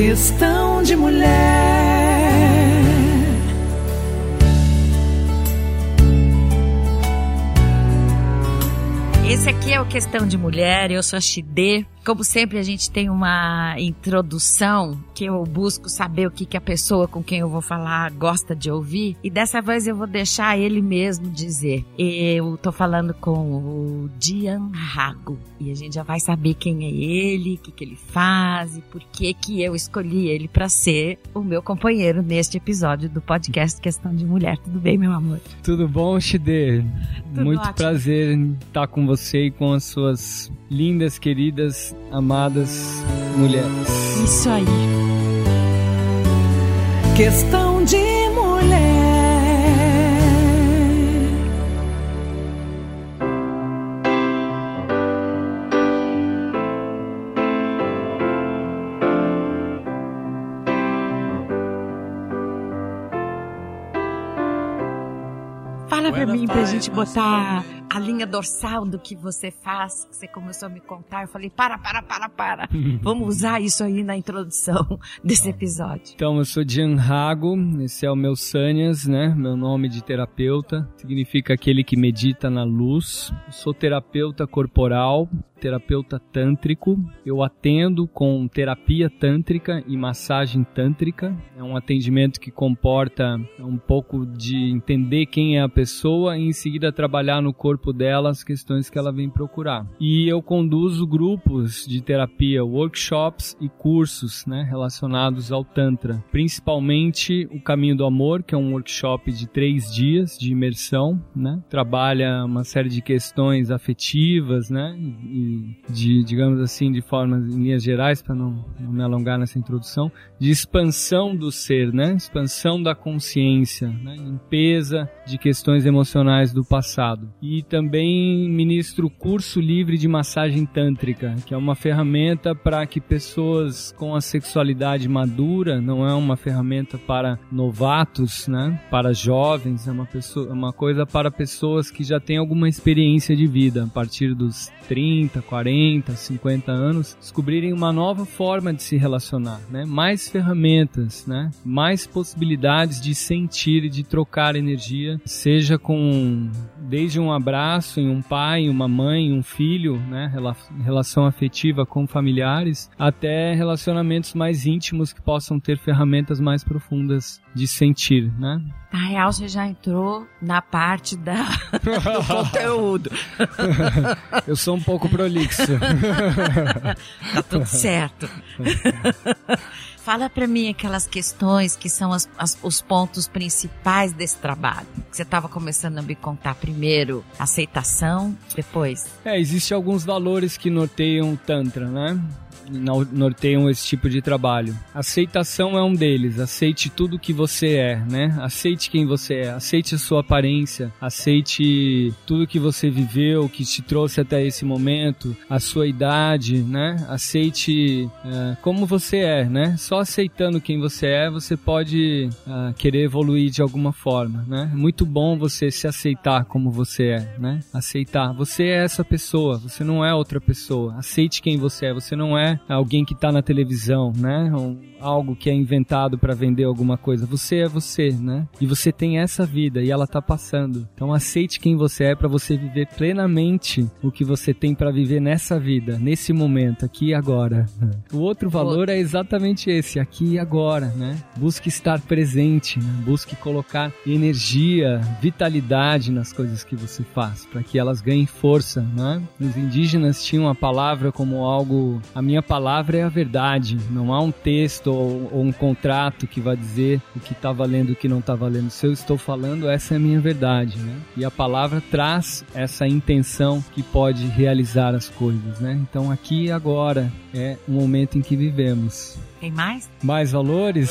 Questão de mulher. Esse aqui é o Questão de Mulher, eu sou a Xidê. Como sempre, a gente tem uma introdução que eu busco saber o que, que a pessoa com quem eu vou falar gosta de ouvir. E dessa vez eu vou deixar ele mesmo dizer. Eu tô falando com o Dian Rago. E a gente já vai saber quem é ele, o que, que ele faz e por que, que eu escolhi ele para ser o meu companheiro neste episódio do podcast Questão de Mulher. Tudo bem, meu amor? Tudo bom, Xidê? Muito ótimo. prazer em estar com você e com as suas lindas, queridas, amadas mulheres. Isso aí. Questão de mulher. Fala pra mim pra gente botar a linha dorsal do que você faz, que você começou a me contar. Eu falei, para, para, para, para. Vamos usar isso aí na introdução desse episódio. Então, eu sou Jean Rago, esse é o meu Sanyas, né? Meu nome de terapeuta. Significa aquele que medita na luz. Eu sou terapeuta corporal, terapeuta tântrico. Eu atendo com terapia tântrica e massagem tântrica. É um atendimento que comporta um pouco de entender quem é a pessoa e em seguida trabalhar no corpo dela as questões que ela vem procurar. E eu conduzo grupos de terapia, workshops e cursos, né, relacionados ao tantra. Principalmente o Caminho do Amor, que é um workshop de três dias de imersão, né? Trabalha uma série de questões afetivas, né? E de, digamos assim, de formas em linhas gerais, para não, não me alongar nessa introdução, de expansão do ser, né? Expansão da consciência, né? Limpeza de questões emocionais do passado. E também ministro curso livre de massagem tântrica, que é uma ferramenta para que pessoas com a sexualidade madura, não é uma ferramenta para novatos, né? Para jovens, é uma pessoa, é uma coisa para pessoas que já têm alguma experiência de vida, a partir dos 30, 40, 50 anos, descobrirem uma nova forma de se relacionar, né? Mais ferramentas, né? Mais possibilidades de sentir e de trocar energia, seja com desde um abraço em um pai, uma mãe, um filho, né? Rela- Relação afetiva com familiares, até relacionamentos mais íntimos que possam ter ferramentas mais profundas de sentir, né? Na real, você já entrou na parte da, do conteúdo. Eu sou um pouco prolixo. Tá tudo certo. Fala pra mim aquelas questões que são as- as- os pontos principais desse trabalho. Você estava começando a me contar primeiro aceitação, depois É, existem alguns valores que norteiam o Tantra, né? Nor- Norteiam esse tipo de trabalho. Aceitação é um deles. Aceite tudo que você é, né? Aceite quem você é. Aceite a sua aparência. Aceite tudo que você viveu, que te trouxe até esse momento, a sua idade, né? Aceite é, como você é, né? Só aceitando quem você é, você pode ah, querer evoluir de alguma forma, né? É muito bom você se aceitar como você é, né? Aceitar. Você é essa pessoa, você não é outra pessoa. Aceite quem você é. Você não é alguém que tá na televisão, né? Um- algo que é inventado para vender alguma coisa. Você é você, né? E você tem essa vida e ela tá passando. Então aceite quem você é para você viver plenamente o que você tem para viver nessa vida, nesse momento, aqui e agora. O outro valor é exatamente esse, aqui e agora, né? Busque estar presente, né? busque colocar energia, vitalidade nas coisas que você faz, para que elas ganhem força, né? Os indígenas tinham a palavra como algo, a minha palavra é a verdade, não há um texto ou, ou um contrato que vai dizer o que está valendo e o que não está valendo. Se eu estou falando, essa é a minha verdade, né? E a palavra traz essa intenção que pode realizar as coisas, né? Então aqui e agora é o momento em que vivemos. tem mais? Mais valores?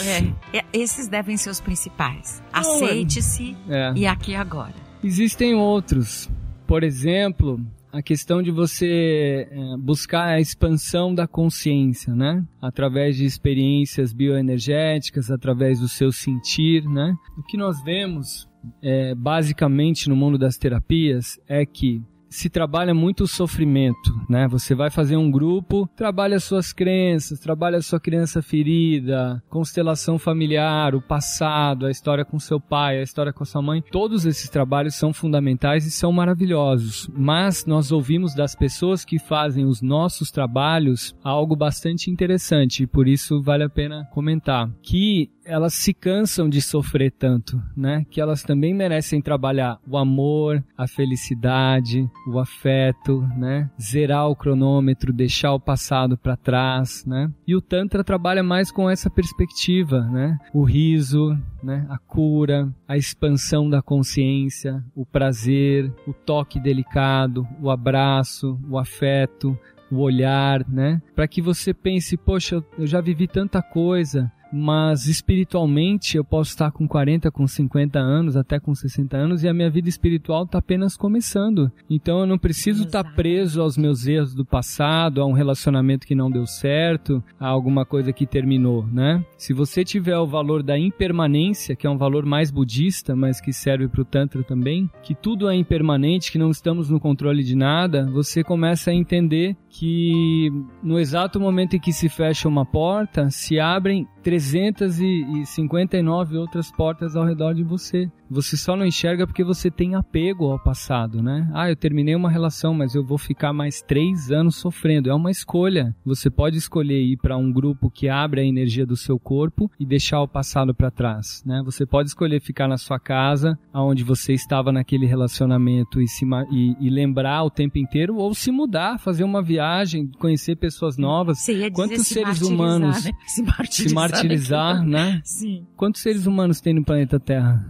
É, esses devem ser os principais. Aceite-se É. e aqui e agora. Existem outros. Por exemplo, a questão de você é, buscar a expansão da consciência, né? Através de experiências bioenergéticas, através do seu sentir, né? O que nós vemos, é, basicamente, no mundo das terapias é que se trabalha muito o sofrimento, né? Você vai fazer um grupo, trabalha suas crenças, trabalha sua criança ferida, constelação familiar, o passado, a história com seu pai, a história com sua mãe. Todos esses trabalhos são fundamentais e são maravilhosos. Mas nós ouvimos das pessoas que fazem os nossos trabalhos algo bastante interessante e por isso vale a pena comentar que elas se cansam de sofrer tanto, né? Que elas também merecem trabalhar o amor, a felicidade, o afeto, né? Zerar o cronômetro, deixar o passado para trás, né? E o Tantra trabalha mais com essa perspectiva, né? O riso, né? A cura, a expansão da consciência, o prazer, o toque delicado, o abraço, o afeto, o olhar, né? Para que você pense, poxa, eu já vivi tanta coisa, mas espiritualmente eu posso estar com 40, com 50 anos, até com 60 anos e a minha vida espiritual está apenas começando. Então eu não preciso estar preso aos meus erros do passado, a um relacionamento que não deu certo, a alguma coisa que terminou, né? Se você tiver o valor da impermanência, que é um valor mais budista, mas que serve para o Tantra também, que tudo é impermanente, que não estamos no controle de nada, você começa a entender que no exato momento em que se fecha uma porta, se abrem 359 outras portas ao redor de você. Você só não enxerga porque você tem apego ao passado, né? Ah, eu terminei uma relação, mas eu vou ficar mais três anos sofrendo. É uma escolha. Você pode escolher ir para um grupo que abre a energia do seu corpo e deixar o passado para trás, né? Você pode escolher ficar na sua casa, aonde você estava naquele relacionamento e, se, e, e lembrar o tempo inteiro, ou se mudar, fazer uma viagem, conhecer pessoas novas. Quantos seres humanos né? se martirizar, se martirizar né? Sim. Quantos seres humanos tem no planeta Terra?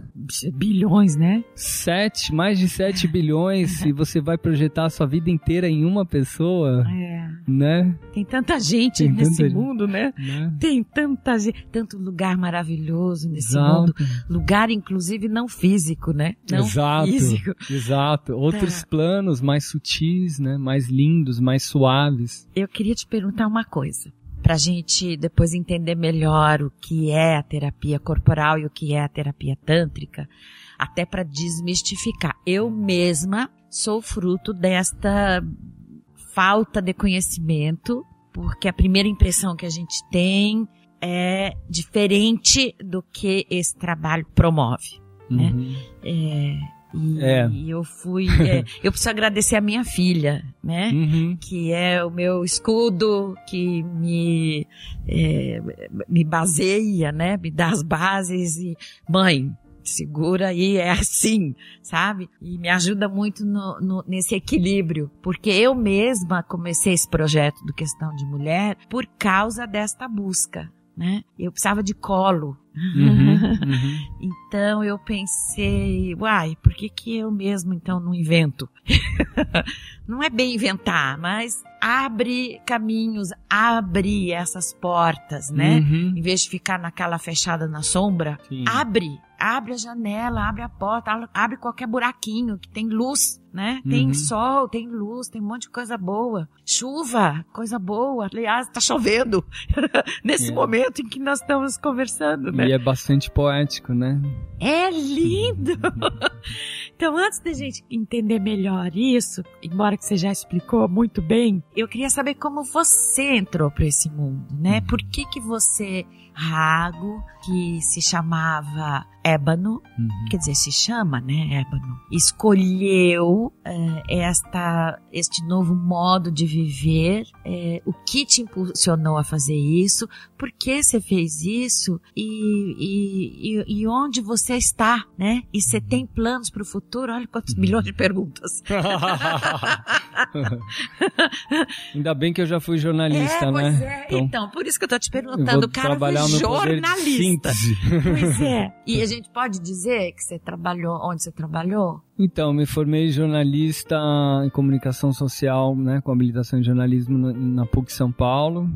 Bilhões, né? Sete, mais de sete bilhões e você vai projetar a sua vida inteira em uma pessoa, É. né? Tem tanta gente Tem nesse tanta gente. mundo, né? Né? Tem tanta gente, tanto lugar maravilhoso nesse Exato. mundo. Lugar, inclusive, não físico, né? Não Exato, físico. exato. Outros Tá. planos mais sutis, né? Mais lindos, mais suaves. Eu queria te perguntar uma coisa. Pra gente depois entender melhor o que é a terapia corporal e o que é a terapia tântrica, até para desmistificar. Eu mesma sou fruto desta falta de conhecimento, porque a primeira impressão que a gente tem é diferente do que esse trabalho promove. Né? Uhum. É, e, É. eu fui. é, eu preciso agradecer a minha filha, né? Uhum. que é o meu escudo, que me, é, me baseia, né? Me dá as bases e, mãe, segura aí, é assim, sabe? E me ajuda muito no, no- nesse equilíbrio, porque eu mesma comecei esse projeto do Questão de Mulher por causa desta busca, né? Eu precisava de colo. Uhum. Uhum. Então eu pensei, uai, por que que eu mesmo então não invento? não é bem inventar, mas abre caminhos, abre essas portas, né? Uhum. Em vez de ficar naquela fechada na sombra, Sim. abre, abre a janela, abre a porta, abre qualquer buraquinho que tem luz, né? Tem Uhum. sol, tem luz, tem um monte de coisa boa. Chuva, coisa boa. Aliás, tá chovendo nesse É. momento em que nós estamos conversando, né? E é bastante poético, né? É lindo! Então, antes da gente entender melhor isso, embora que você já explicou muito bem, eu queria saber como você entrou para esse mundo, né? Por que que você, Rago, que se chamava Ébano, Uhum. quer dizer, se chama, né, Ébano, escolheu eh, esta, este novo modo de viver, eh, o que te impulsionou a fazer isso, por que você fez isso e, e, e, e onde você está, né? E você tem planos para o futuro? Olha quantos milhões de perguntas. Ainda bem que eu já fui jornalista, é, pois né? é. Então, Então, por isso que eu tô te perguntando, cara trabalhar jornalista. Pois é. E a gente pode dizer que você trabalhou onde você trabalhou? Então, me formei jornalista em comunicação social, né, com habilitação em jornalismo na, na PUC São Paulo,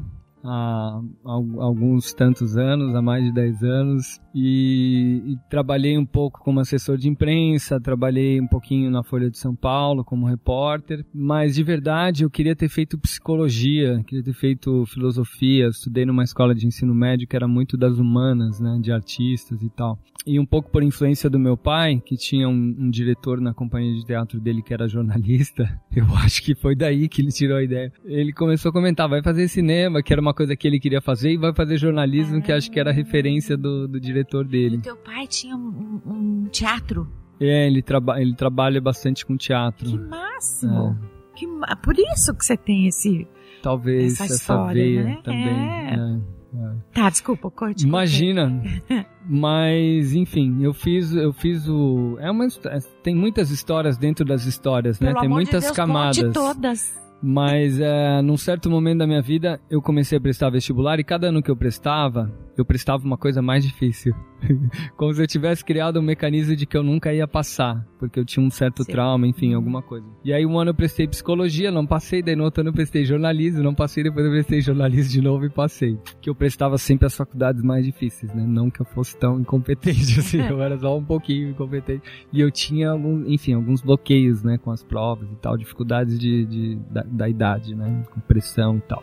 há al- alguns tantos anos, há mais de 10 anos. E, e, trabalhei um pouco como assessor de imprensa, trabalhei um pouquinho na Folha de São Paulo como repórter, mas de verdade eu queria ter feito psicologia, queria ter feito filosofia, estudei numa escola de ensino médio que era muito das humanas, né, de artistas e tal. E um pouco por influência do meu pai, que tinha um, um diretor na companhia de teatro dele que era jornalista, eu acho que foi daí que ele tirou a ideia. Ele começou a comentar, vai fazer cinema, que era uma coisa que ele queria fazer, e vai fazer jornalismo, que acho que era referência do, do diretor dele. E teu pai tinha um, um teatro? É, ele, traba ele trabalha bastante com teatro. Que máximo! É. Que, por isso que você tem esse... Talvez essa, essa veia né? também. É. É. É. Tá, desculpa, corte. Imagina. Mas, enfim, eu fiz, eu fiz o. É uma, é, tem muitas histórias dentro das histórias, né? Pelo tem muitas de Deus, camadas. Todas. Mas é, num certo momento da minha vida, eu comecei a prestar vestibular e cada ano que eu prestava, eu prestava uma coisa mais difícil. Como se eu tivesse criado um mecanismo de que eu nunca ia passar, porque eu tinha um certo Sim. trauma, enfim, uhum. alguma coisa. E aí um ano eu prestei psicologia, não passei, daí no outro ano eu prestei jornalismo, não passei, depois eu prestei jornalismo de novo e passei. Que eu prestava sempre as faculdades mais difíceis, né? Não que eu fosse tão incompetente assim, eu era só um pouquinho incompetente. E eu tinha, algum, enfim, alguns bloqueios, né, com as provas e tal, dificuldades de, de da, da idade, né, com pressão e tal.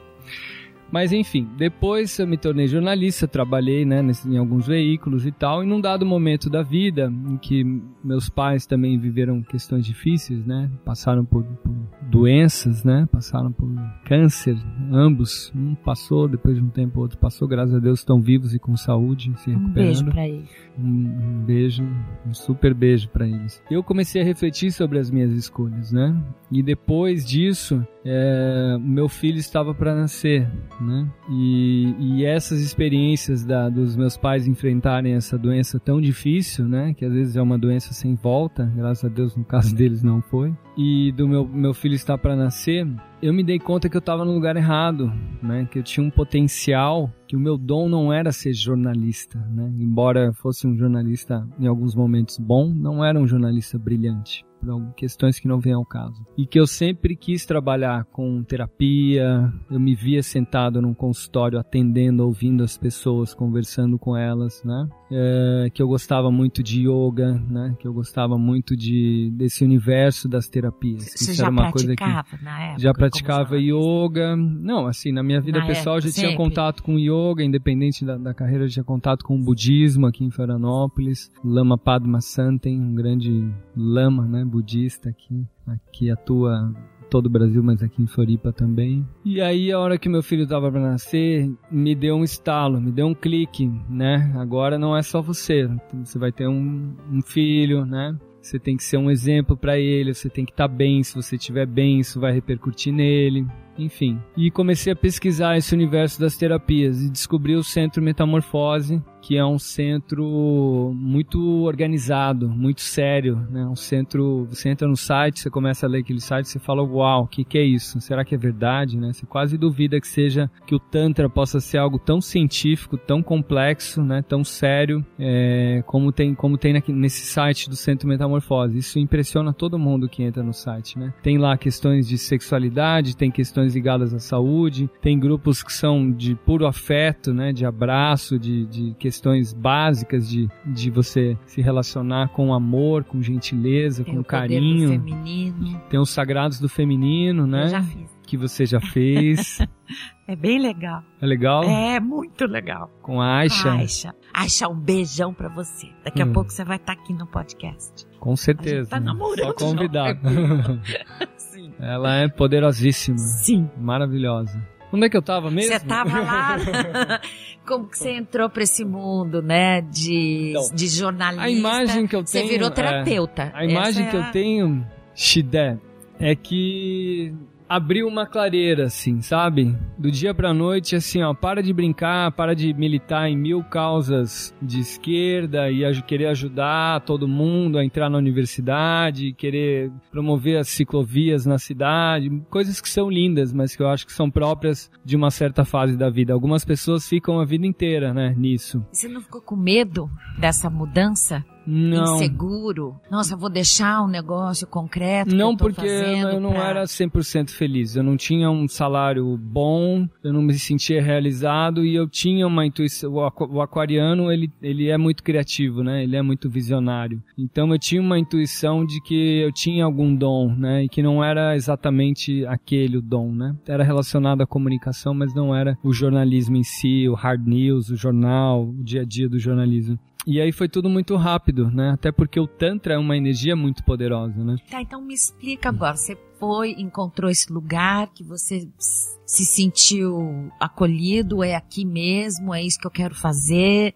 Mas enfim, depois eu me tornei jornalista, trabalhei né, em alguns veículos e tal, e num dado momento da vida em que meus pais também viveram questões difíceis, né? Passaram por, por doenças, né? Passaram por câncer, ambos. Um passou, depois de um tempo o outro passou, graças a Deus estão vivos e com saúde, se recuperando. Um beijo para eles. Um, um, beijo, um super beijo para eles. Eu comecei a refletir sobre as minhas escolhas, né? E depois disso, é, meu filho estava para nascer, né? E, e essas experiências da, dos meus pais enfrentarem essa doença tão difícil, né? Que às vezes é uma doença sem volta, graças a Deus no caso deles não foi. E do meu, meu filho estar para nascer, eu me dei conta que eu estava no lugar errado, né? Que eu tinha um potencial, que o meu dom não era ser jornalista, né? Embora fosse um jornalista em alguns momentos bom, não era um jornalista brilhante questões que não vêm ao caso. E que eu sempre quis trabalhar com terapia, eu me via sentado num consultório atendendo, ouvindo as pessoas, conversando com elas, né? É, que eu gostava muito de yoga, né? Que eu gostava muito de desse universo das terapias. Você já uma praticava coisa que na época? Já praticava yoga. Não, assim, na minha vida na pessoal época, já sempre. tinha contato com yoga, independente da, da carreira, já tinha contato com o budismo aqui em Florianópolis. Lama Padma Santen, um grande lama, né? budista aqui, aqui atua todo o Brasil, mas aqui em Floripa também. E aí, a hora que meu filho estava para nascer, me deu um estalo, me deu um clique, né? Agora não é só você, você vai ter um, um filho, né? Você tem que ser um exemplo para ele, você tem que estar tá bem, se você estiver bem, isso vai repercutir nele enfim. E comecei a pesquisar esse universo das terapias e descobri o Centro Metamorfose, que é um centro muito organizado, muito sério, né? Um centro, você entra no site, você começa a ler aquele site, você fala, uau, o que, que é isso? Será que é verdade, né? Você quase duvida que seja, que o Tantra possa ser algo tão científico, tão complexo, né? Tão sério, é, como tem, como tem nesse site do Centro Metamorfose. Isso impressiona todo mundo que entra no site, né? Tem lá questões de sexualidade, tem questões ligadas à saúde, tem grupos que são de puro afeto, né? De abraço, de, de questões básicas de, de você se relacionar com amor, com gentileza, tem com carinho. feminino. Tem os sagrados do feminino, né? Eu já fiz. Que você já fez. é bem legal. É legal? É, muito legal. Com a Aisha? Aisha. Aisha, um beijão pra você. Daqui hum. a pouco você vai estar tá aqui no podcast. Com certeza. A gente tá namorando. Só convidar. Ela é poderosíssima. Sim. Maravilhosa. Onde é que eu tava mesmo? Você tava lá. Como que você entrou para esse mundo, né? De, então, de jornalista. A imagem que eu tenho. Você virou terapeuta. É, a imagem que é a... eu tenho, Shidé, é que abriu uma clareira, assim, sabe? Do dia pra noite, assim, ó, para de brincar, para de militar em mil causas de esquerda e a, querer ajudar todo mundo a entrar na universidade, querer promover as ciclovias na cidade, coisas que são lindas, mas que eu acho que são próprias de uma certa fase da vida. Algumas pessoas ficam a vida inteira, né, nisso. Você não ficou com medo dessa mudança? Não. inseguro? Nossa, vou deixar um negócio concreto? Não, que eu porque eu não pra- era 100% feliz. Eu não tinha um salário bom, eu não me sentia realizado e eu tinha uma intuição. O aquariano, ele, ele é muito criativo, né? Ele é muito visionário. Então eu tinha uma intuição de que eu tinha algum dom, né? E que não era exatamente aquele o dom, né? Era relacionado à comunicação, mas não era o jornalismo em si, o hard news, o jornal, o dia a dia do jornalismo. E aí foi tudo muito rápido, né? Até porque o Tantra é uma energia muito poderosa, né? Tá, então me explica agora. Você foi, encontrou esse lugar que você se sentiu acolhido? É aqui mesmo? É isso que eu quero fazer?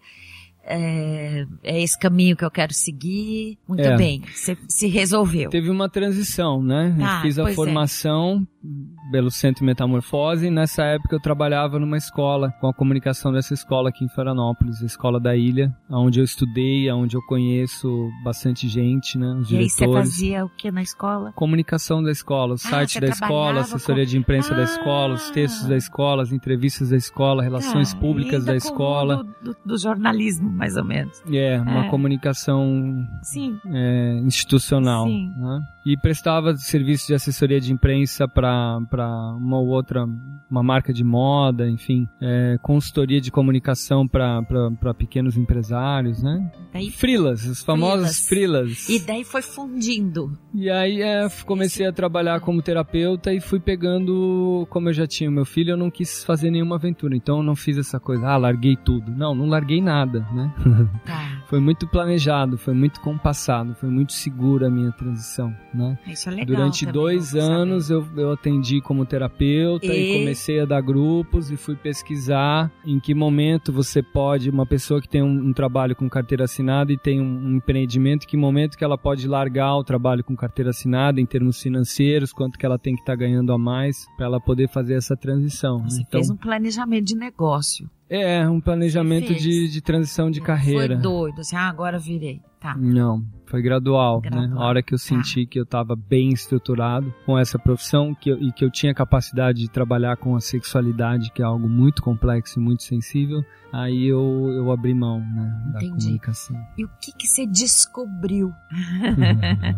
É, é esse caminho que eu quero seguir? Muito É. bem. Você se resolveu. Teve uma transição, né? Eu fiz a é. formação pelo Centro Metamorfose e nessa época eu trabalhava numa escola, com a comunicação dessa escola aqui em Florianópolis, a escola da ilha, onde eu estudei, onde eu conheço bastante gente, né? Os E aí você diretores. fazia o que na escola? Comunicação da escola, o site você da escola, assessoria com- de imprensa da Ah! escola, os textos da escola, as entrevistas da escola, relações públicas da escola. mundo Do, do jornalismo, mais ou menos. É, uma É. comunicação Sim. é, institucional. Sim. né? E prestava serviço de assessoria de imprensa para uma ou outra, uma marca de moda, enfim, é, consultoria de comunicação para pequenos empresários, né? Daí, Frilas, os famosos frilas. e daí foi fundindo. E aí é, comecei a trabalhar como terapeuta e fui pegando, como eu já tinha meu filho, eu não quis fazer nenhuma aventura, então eu não fiz essa coisa, ah, larguei tudo. Não, não larguei nada, né? Tá. Foi muito planejado, foi muito compassado, foi muito segura a minha transição, né? Isso é legal. Durante dois anos eu, eu atendi como terapeuta e... E? comecei a dar grupos e fui pesquisar em que momento você pode, uma pessoa que tem um, um trabalho com carteira assinada e tem um, um empreendimento, que momento que ela pode largar o trabalho com carteira assinada em termos financeiros, quanto que ela tem que estar ganhando a mais para ela poder fazer essa transição. né? Você então, fez um planejamento de negócio. é um planejamento de, de transição de carreira. Foi doido, assim, ah, agora virei. Tá. Não, foi gradual, né? Gradual. A hora que eu Tá. senti que eu estava bem estruturado com essa profissão que eu- e que eu tinha capacidade de trabalhar com a sexualidade, que é algo muito complexo e muito sensível, aí eu, eu abri mão, né, da Entendi. comunicação. E o que que você descobriu?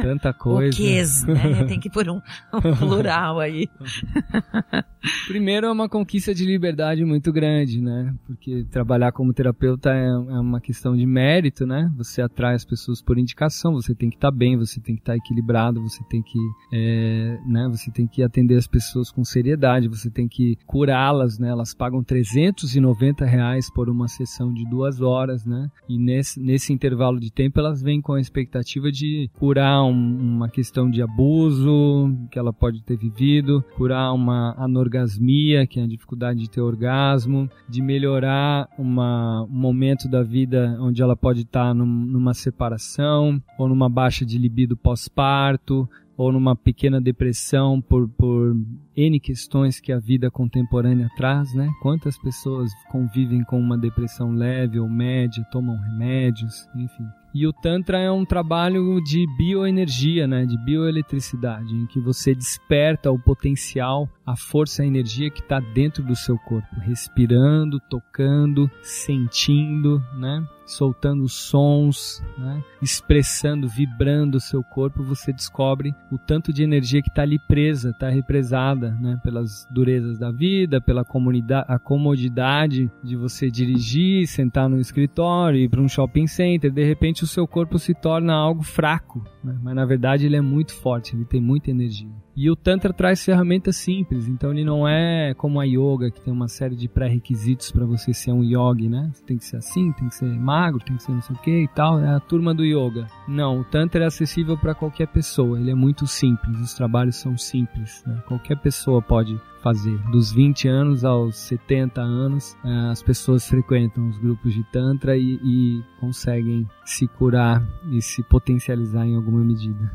Tanta coisa. O quês, né? Tem que pôr um, um plural aí. Primeiro é uma conquista de liberdade muito grande, né? Porque trabalhar como terapeuta é, é uma questão de mérito, né? Você atrai as pessoas por indicação, você tem que estar bem, você tem que estar equilibrado, você tem que, é, né? Você tem que atender as pessoas com seriedade, você tem que curá-las, né? Elas pagam 390 reais por uma sessão de duas horas, né? E nesse, nesse intervalo de tempo elas vêm com a expectativa de curar um- uma questão de abuso que ela pode ter vivido, curar uma anorgasmia, que é a dificuldade de ter orgasmo, de melhorar uma, um momento da vida onde ela pode estar num- numa separação ou numa baixa de libido pós-parto ou numa pequena depressão por, por N questões que a vida contemporânea traz, né? Quantas pessoas convivem com uma depressão leve ou média, tomam remédios, enfim. E o Tantra é um trabalho de bioenergia, né? De bioeletricidade, em que você desperta o potencial, a força, a energia que está dentro do seu corpo, respirando, tocando, sentindo, né? Soltando sons, né? expressando, vibrando o seu corpo, você descobre o tanto de energia que está ali presa, está represada, né? Pelas durezas da vida, pela comunidade, a comodidade de você dirigir, sentar no escritório, ir para um shopping center. De repente, o seu corpo se torna algo fraco, né? mas na verdade ele é muito forte, ele tem muita energia. E o Tantra traz ferramentas simples, então ele não é como a yoga, que tem uma série de pré-requisitos para você ser um yogi, né? Você tem que ser assim, tem que ser magro, tem que ser não sei o que e tal, é a turma do yoga. Não, o Tantra é acessível para qualquer pessoa, ele é muito simples, os trabalhos são simples, né? qualquer pessoa pode fazer. Dos 20 anos aos 70 anos, eh, as pessoas frequentam os grupos de Tantra e, e conseguem se curar e se potencializar em alguma medida.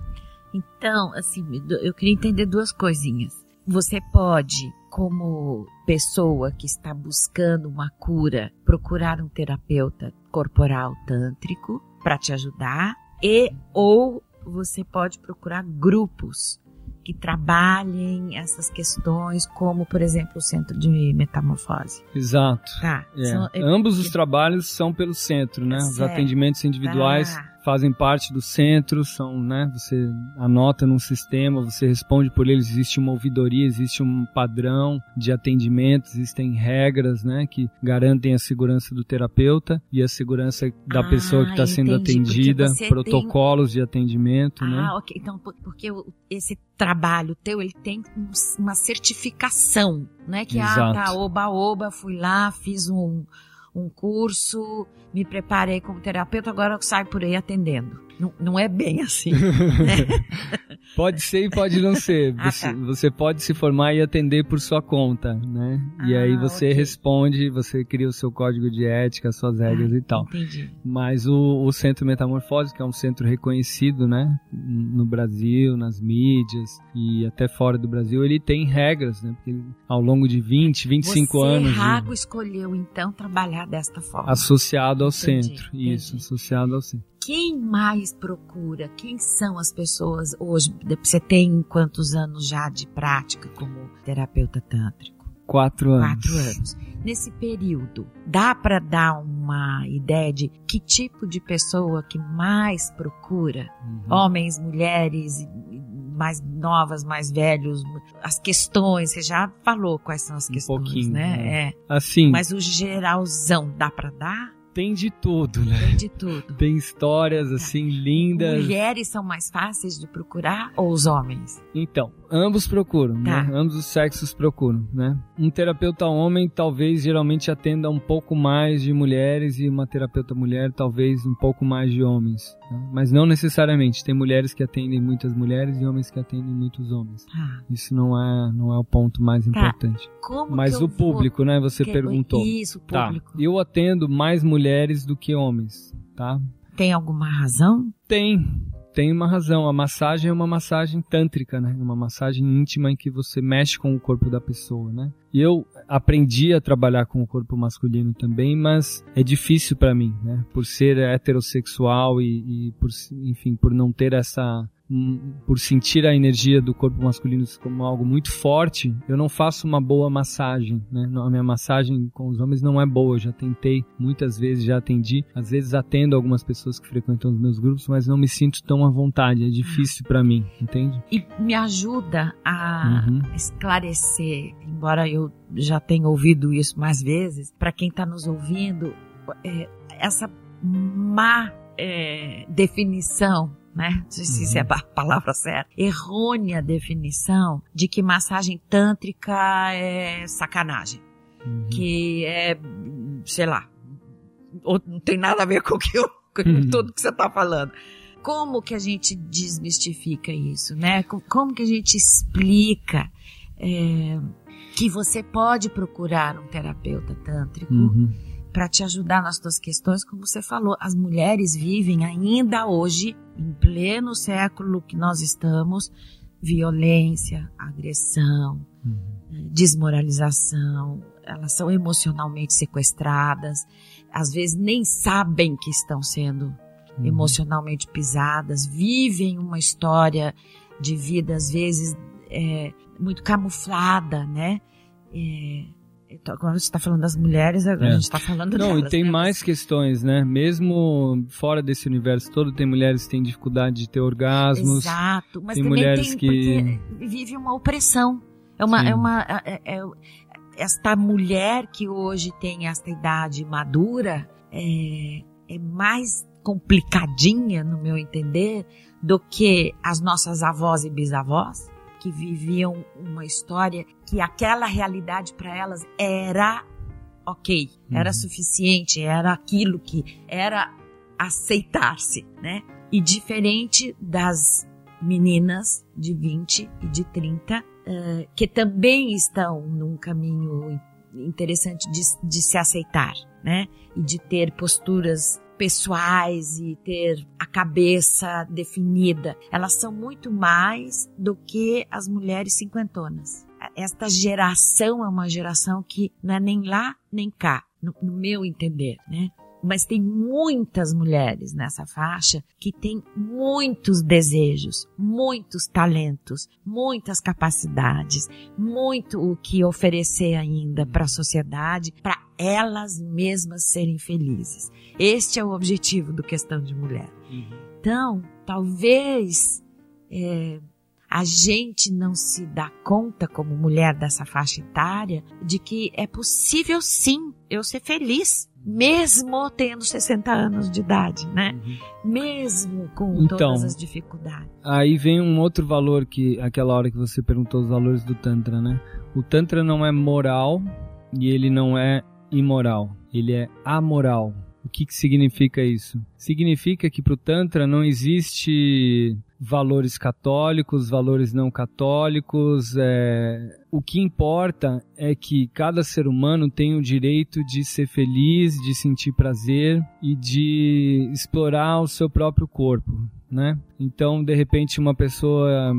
Então, assim, eu queria entender duas coisinhas. Você pode, como pessoa que está buscando uma cura, procurar um terapeuta corporal tântrico para te ajudar e ou você pode procurar grupos que trabalhem essas questões, como, por exemplo, o Centro de Metamorfose. Exato. Tá. É. São- Ambos os trabalhos são pelo centro, né? Os atendimentos individuais Tá. Fazem parte do centro, são, né? Você anota num sistema, você responde por eles, existe uma ouvidoria, existe um padrão de atendimento, existem regras, né? Que garantem a segurança do terapeuta e a segurança da Ah, pessoa que está sendo atendida, você tem- protocolos de atendimento, né? Ah, ok. Então, por- porque esse trabalho teu, ele tem um- uma certificação, não é que, ah, Exato. tá, oba-oba, fui lá, fiz um, um curso, me preparei como terapeuta, agora eu saio por aí atendendo. Não, não é bem assim. Pode ser e pode não ser. Ah, Você, tá. você pode se formar e atender por sua conta, né? e Ah, aí você ok. responde, você cria o seu código de ética, suas regras e tal. Entendi. Mas o, o Centro Metamorfose, que é um centro reconhecido, né, no Brasil, nas mídias e até fora do Brasil, ele tem regras, né, porque ele, ao longo de 20, 25 Você, anos de- Rago, escolheu, então, trabalhar desta forma. associado ao Entendi, centro. entendi. Isso, associado ao centro. Quem mais procura? Quem são as pessoas hoje? Você tem quantos anos já de prática como terapeuta tântrico? Quatro anos. Quatro anos. Nesse período, dá para dar uma ideia de que tipo de pessoa que mais procura? Uhum. Homens, mulheres, mais novas, mais velhos, as questões, você já falou quais são as Um questões, pouquinho, né? É. Assim, Mas o geralzão dá para dar? Tem de tudo, né? Tem de tudo. Tem histórias assim lindas. Mulheres são mais fáceis de procurar ou os homens? Então, ambos procuram, Tá. né? Ambos os sexos procuram, né? Um terapeuta homem talvez geralmente atenda um pouco mais de mulheres e uma terapeuta mulher talvez um pouco mais de homens, né? Mas não necessariamente. Tem mulheres que atendem muitas mulheres e homens que atendem muitos homens. Ah, Isso não é não é o ponto mais Tá. importante. como Mas que o público, né? Você vou... perguntou. Isso, Tá. público. Eu atendo mais mulheres do que homens, tá? Tem alguma razão? Tem, tem uma razão. A massagem é uma massagem tântrica, né? Uma massagem íntima em que você mexe com o corpo da pessoa, né? E eu aprendi a trabalhar com o corpo masculino também, mas é difícil pra mim, né? Por ser heterossexual e, e por, enfim, por não ter essa por sentir a energia do corpo masculino como algo muito forte, eu não faço uma boa massagem, né? A minha massagem com os homens não é boa, eu já tentei muitas vezes, já atendi, às vezes atendo algumas pessoas que frequentam os meus grupos, mas não me sinto tão à vontade, é difícil pra mim, entende? E me ajuda a Uhum. esclarecer, embora eu já tenha ouvido isso mais vezes, para quem está nos ouvindo, é, essa má é, definição, né? Não sei se isso é a palavra certa. Errônea definição de que massagem tântrica é sacanagem. Uhum. que é, sei lá, ou não tem nada a ver com, o que eu, com Uhum. tudo que você está falando. Como que a gente desmistifica isso, né? Co- Como que a gente explica é, que você pode procurar um terapeuta tântrico Uhum. Para te ajudar nas suas questões, como você falou, as mulheres vivem ainda hoje, em pleno século que nós estamos, violência, agressão, Uhum. desmoralização, elas são emocionalmente sequestradas, às vezes nem sabem que estão sendo Uhum. emocionalmente pisadas, vivem uma história de vida, às vezes, é, muito camuflada, né? É, agora você está falando das mulheres, agora É. a gente está falando Não, delas. e tem né? mais questões, né? Mesmo fora desse universo todo, tem mulheres que têm dificuldade de ter orgasmos. Exato, mas tem também mulheres tem, que- vive uma opressão. É uma, Sim. é uma, é- é- esta mulher que hoje tem esta idade madura é, é mais complicadinha, no meu entender, do que as nossas avós e bisavós, que viviam uma história que aquela realidade para elas era ok, era Uhum. suficiente, era aquilo que era aceitar-se, né? E diferente das meninas de 20 e de 30, eh, que também estão num caminho interessante de, de se aceitar, né? E de ter posturas pessoais e ter a cabeça definida. Elas são muito mais do que as mulheres cinquentonas. Esta geração é uma geração que não é nem lá nem cá, no, no meu entender, né? Mas tem muitas mulheres nessa faixa que têm muitos desejos, muitos talentos, muitas capacidades, muito o que oferecer ainda para a sociedade, para elas mesmas serem felizes. Este é o objetivo do Questão de Mulher. Uhum. Então, talvez é, a gente não se dá conta, como mulher dessa faixa etária, de que é possível sim eu ser feliz, mesmo tendo 60 anos de idade, né? Uhum. Mesmo com então, todas as dificuldades. Aí vem um outro valor que, aquela hora que você perguntou os valores do Tantra, né? O Tantra não é moral e ele não é imoral, ele é amoral. O que, que significa isso? Significa que para o Tantra não existe valores católicos, valores não católicos. É... O que importa é que cada ser humano tem o direito de ser feliz, de sentir prazer e de explorar o seu próprio corpo. Né? Então, de repente, uma pessoa,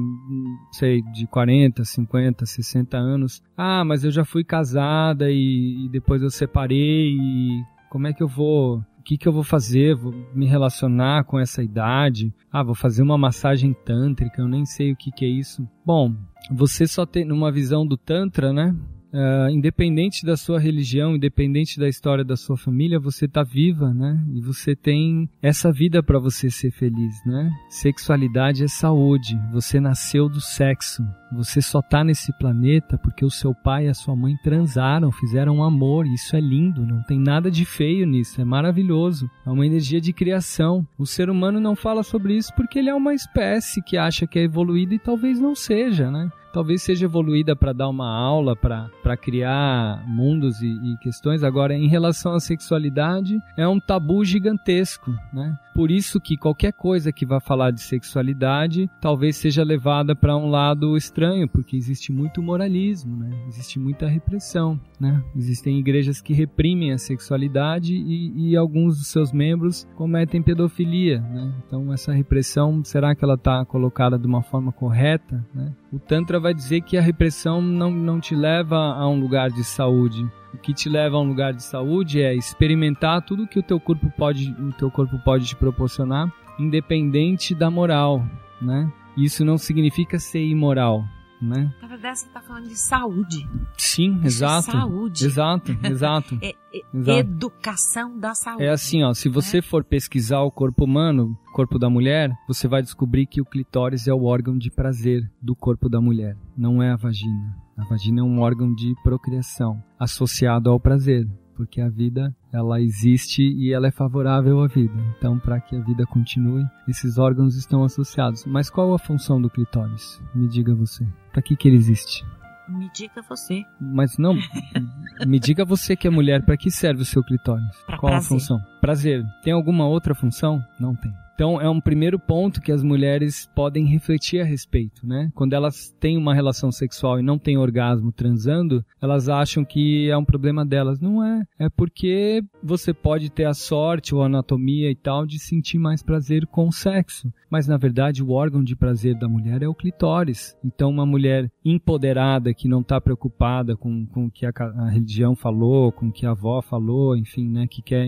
sei, de 40, 50, 60 anos, ah, mas eu já fui casada e, e depois eu separei e como é que eu vou o que, que eu vou fazer? Vou me relacionar com essa idade? Ah, vou fazer uma massagem tântrica, eu nem sei o que, que é isso. Bom, você só tem, numa visão do Tantra, né? Uh, independente da sua religião, independente da história da sua família, você está viva, né? E você tem essa vida para você ser feliz, né? Sexualidade é saúde. Você nasceu do sexo. Você só está nesse planeta porque o seu pai e a sua mãe transaram, fizeram um amor. Isso é lindo, não tem nada de feio nisso, é maravilhoso. É uma energia de criação. O ser humano não fala sobre isso porque ele é uma espécie que acha que é evoluída e talvez não seja, né? Talvez seja evoluída para dar uma aula, para criar mundos e, e, questões. Agora, em relação à sexualidade, é um tabu gigantesco, né? Por isso que qualquer coisa que vá falar de sexualidade talvez seja levada para um lado estranho, porque existe muito moralismo, né? Existe muita repressão, né? Existem igrejas que reprimem a sexualidade e, e alguns dos seus membros cometem pedofilia, né? Então, essa repressão, será que ela está colocada de uma forma correta, né? O Tantra vai dizer que a repressão não, não te leva a um lugar de saúde. O que te leva a um lugar de saúde é experimentar tudo que o teu corpo pode, o teu corpo pode te proporcionar, independente da moral, né? Isso não significa ser imoral, né? Na verdade, você está falando de saúde. Sim, é exato. Saúde. Exato, exato. é, é exato. Educação da saúde. É assim, ó, se você né? for pesquisar o corpo humano, corpo da mulher, você vai descobrir que o clitóris é o órgão de prazer do corpo da mulher, não é a vagina. A vagina é um órgão de procriação associado ao prazer porque a vida ela existe e ela é favorável à vida. Então, para que a vida continue, esses órgãos estão associados. Mas qual a função do clitóris? Me diga você. Para que que ele existe? Me diga você. Mas não, me diga você que é mulher, para que serve o seu clitóris? Pra qual prazer. a função? Prazer. Tem alguma outra função? Não tem. Então é um primeiro ponto que as mulheres podem refletir a respeito, né? Quando elas têm uma relação sexual e não têm orgasmo transando, elas acham que é um problema delas. Não é. É porque você pode ter a sorte ou a anatomia e tal de sentir mais prazer com o sexo. Mas na verdade o órgão de prazer da mulher é o clitóris. Então uma mulher empoderada que não está preocupada com, com o que a, a religião falou, com o que a avó falou, enfim, né? Que quer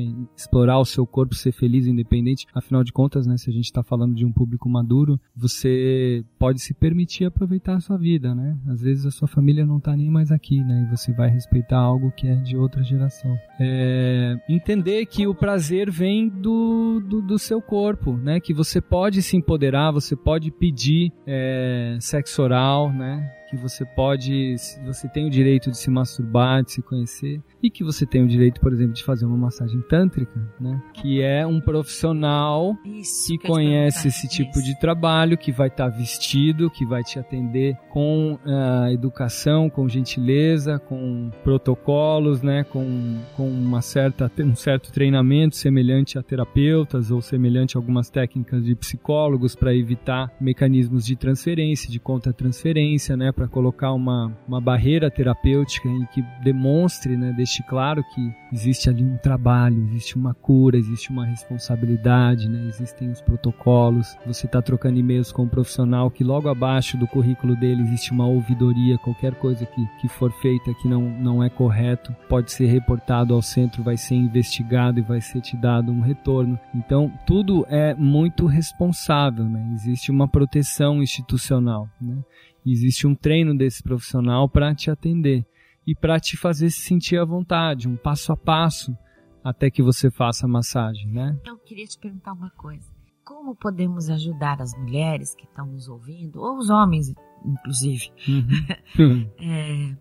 explorar o seu corpo, ser feliz, independente. Afinal de contas, né? Se a gente está falando de um público maduro, você pode se permitir aproveitar a sua vida, né? Às vezes a sua família não está nem mais aqui, né? E você vai respeitar algo que é de outra geração. É, entender que o prazer vem do, do, do, seu corpo, né? Que você pode se empoderar, você pode pedir é, sexo oral, né? Que você pode, você tem o direito de se masturbar, de se conhecer e que você tem o direito, por exemplo, de fazer uma massagem tântrica, né? Que é um profissional Isso, que, conhece esse tipo Isso. de trabalho, que vai estar tá vestido, que vai te atender com uh, educação, com gentileza, com protocolos, né? Com, com uma certa, um certo treinamento semelhante a terapeutas ou semelhante a algumas técnicas de psicólogos para evitar mecanismos de transferência, de contra-transferência, né? Para colocar uma, uma barreira terapêutica em que demonstre, né, deixe claro que existe ali um trabalho, existe uma cura, existe uma responsabilidade, né, existem os protocolos. Você está trocando e-mails com um profissional que logo abaixo do currículo dele existe uma ouvidoria, qualquer coisa que, que for feita que não, não é correto pode ser reportado ao centro, vai ser investigado e vai ser te dado um retorno. Então, tudo é muito responsável, né? Existe uma proteção institucional, né? Existe um treino desse profissional para te atender e para te fazer se sentir à vontade, um passo a passo até que você faça a massagem, né? Então, eu queria te perguntar uma coisa. Como podemos ajudar as mulheres que estão nos ouvindo, ou os homens, inclusive, uhum. é,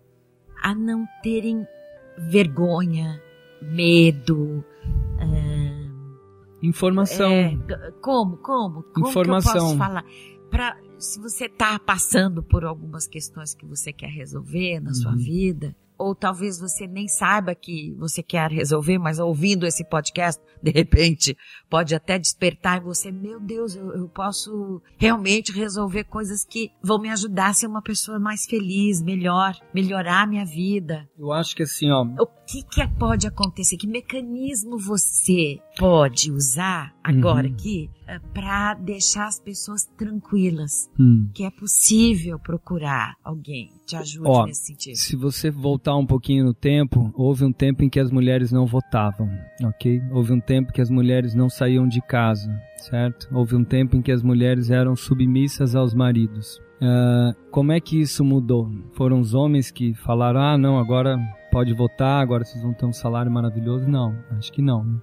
a não terem vergonha, medo, é, informação. É, como, como, como informação. que eu posso falar? Pra, se você está passando por algumas questões que você quer resolver na uhum. sua vida, ou talvez você nem saiba que você quer resolver, mas ouvindo esse podcast, de repente, pode até despertar em você, meu Deus, eu, eu, posso realmente resolver coisas que vão me ajudar a ser uma pessoa mais feliz, melhor, melhorar a minha vida. Eu acho que assim, ó. Que, que pode acontecer? Que mecanismo você pode usar agora uhum. aqui eh, para deixar as pessoas tranquilas? Hum. Que é possível procurar alguém te ajude Ó, nesse sentido. Se você voltar um pouquinho no tempo, houve um tempo em que as mulheres não votavam, ok? Houve um tempo que as mulheres não saíam de casa, certo? Houve um tempo em que as mulheres eram submissas aos maridos. Uh, como é que isso mudou? Foram os homens que falaram: ah, não, agora pode votar, agora vocês vão ter um salário maravilhoso? Não, acho que não. Né?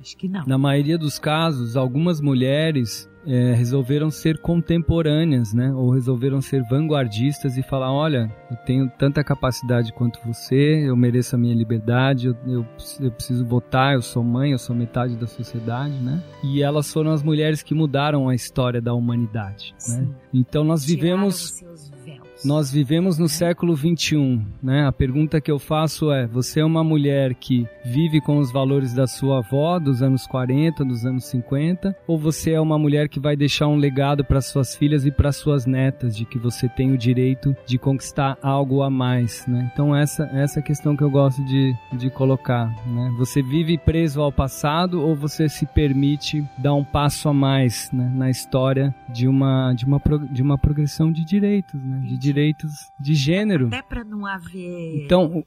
Acho que não. Na maioria dos casos, algumas mulheres é, resolveram ser contemporâneas, né? Ou resolveram ser vanguardistas e falar: olha, eu tenho tanta capacidade quanto você, eu mereço a minha liberdade, eu, eu, eu, preciso votar, eu sou mãe, eu sou metade da sociedade, né? E elas foram as mulheres que mudaram a história da humanidade, né? Então nós vivemos nós vivemos no século 21, né? A pergunta que eu faço é: você é uma mulher que vive com os valores da sua avó dos anos 40, dos anos 50, ou você é uma mulher que vai deixar um legado para suas filhas e para suas netas de que você tem o direito de conquistar algo a mais, né? Então essa essa é a questão que eu gosto de, de colocar, né? Você vive preso ao passado ou você se permite dar um passo a mais, né? na história de uma de uma de uma progressão de direitos, né? De direitos de gênero. Até para não haver então,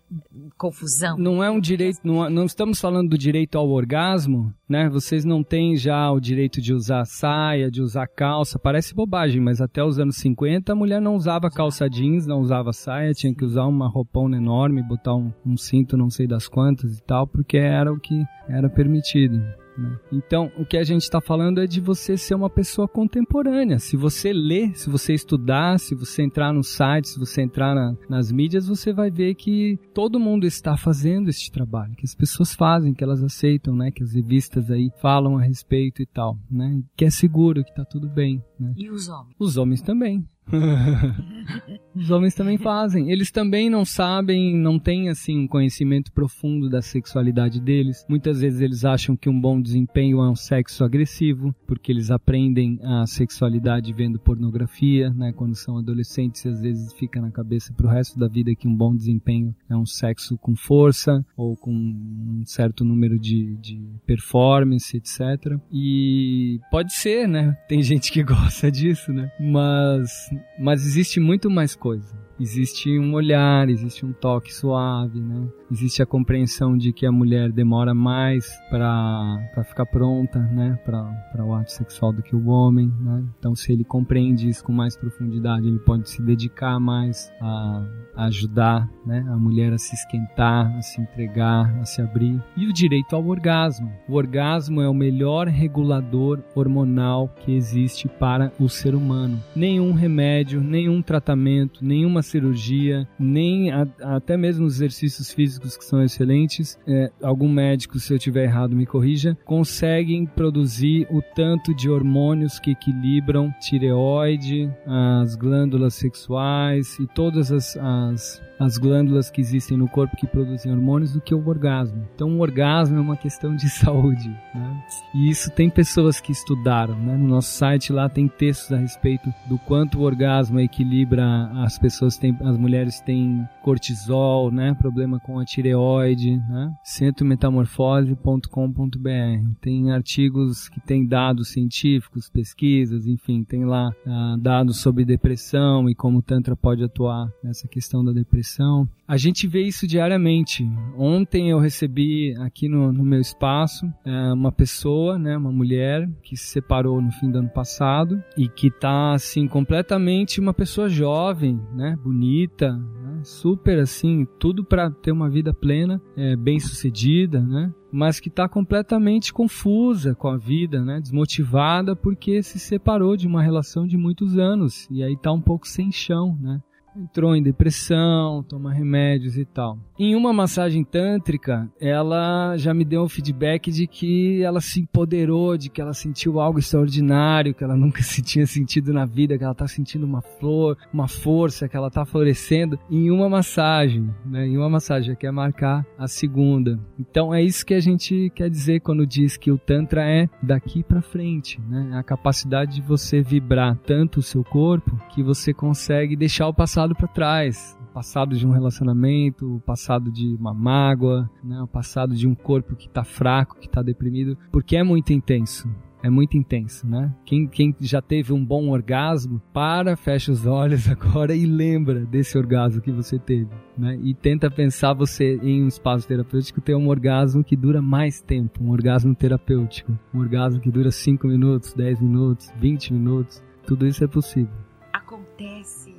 confusão. Não é um direito, não, não estamos falando do direito ao orgasmo, né? Vocês não têm já o direito de usar saia, de usar calça. Parece bobagem, mas até os anos 50 a mulher não usava calça jeans, não usava saia, tinha que usar uma roupão enorme, botar um, um cinto não sei das quantas e tal, porque era o que era permitido. Né? Então, o que a gente está falando é de você ser uma pessoa contemporânea. Se você ler, se você estudar, se você entrar no site, se você entrar na, nas mídias, você vai ver que todo mundo está fazendo este trabalho, que as pessoas fazem, que elas aceitam, né? Que as revistas aí falam a respeito e tal, né? Que é seguro, que está tudo bem. Né? E os homens? Os homens também. Os homens também fazem. Eles também não sabem, não têm assim um conhecimento profundo da sexualidade deles. Muitas vezes eles acham que um bom desempenho é um sexo agressivo, porque eles aprendem a sexualidade vendo pornografia, né? Quando são adolescentes, às vezes fica na cabeça pro resto da vida que um bom desempenho é um sexo com força ou com um certo número de, de performance, etc. E pode ser, né? Tem gente que gosta disso, né? Mas mas existe muito mais coisa. Existe um olhar, existe um toque suave, né? Existe a compreensão de que a mulher demora mais para ficar pronta, né? Para o ato sexual do que o homem, né? Então, se ele compreende isso com mais profundidade, ele pode se dedicar mais a, a ajudar, né? A mulher a se esquentar, a se entregar, a se abrir. E o direito ao orgasmo. O orgasmo é o melhor regulador hormonal que existe para o ser humano. Nenhum remédio, nenhum tratamento, nenhuma cirurgia, nem a, até mesmo os exercícios físicos que são excelentes, é, algum médico, se eu tiver errado, me corrija, conseguem produzir o tanto de hormônios que equilibram tireoide, as glândulas sexuais e todas as, as as glândulas que existem no corpo que produzem hormônios do que o orgasmo. Então, o orgasmo é uma questão de saúde, né? E isso tem pessoas que estudaram, né? No nosso site lá tem textos a respeito do quanto o orgasmo equilibra as pessoas problemas, tem, as mulheres têm cortisol, né? Problema com a tireoide, né? centrometamorfose.com.br. Tem artigos que tem dados científicos, pesquisas, enfim, tem lá ah, dados sobre depressão e como o Tantra pode atuar nessa questão da depressão. A gente vê isso diariamente. Ontem eu recebi aqui no, no meu espaço é, uma pessoa, né, uma mulher que se separou no fim do ano passado e que tá assim completamente uma pessoa jovem, né, bonita, né, super assim, tudo para ter uma vida plena, é, bem sucedida, né, mas que está completamente confusa com a vida, né, desmotivada porque se separou de uma relação de muitos anos. E aí está um pouco sem chão, né entrou em depressão, toma remédios e tal. Em uma massagem tântrica, ela já me deu um feedback de que ela se empoderou, de que ela sentiu algo extraordinário, que ela nunca se tinha sentido na vida, que ela está sentindo uma flor, uma força, que ela está florescendo em uma massagem, né? Em uma massagem, já quer marcar a segunda. Então é isso que a gente quer dizer quando diz que o tantra é daqui para frente, né? É a capacidade de você vibrar tanto o seu corpo que você consegue deixar o passado passado para trás. O passado de um relacionamento, o passado de uma mágoa, né? o passado de um corpo que está fraco, que está deprimido, porque é muito intenso. É muito intenso, né? Quem, quem já teve um bom orgasmo, para, fecha os olhos agora e lembra desse orgasmo que você teve, né? E tenta pensar você em um espaço terapêutico ter um orgasmo que dura mais tempo, um orgasmo terapêutico, um orgasmo que dura 5 minutos, 10 minutos, 20 minutos. Tudo isso é possível. Acontece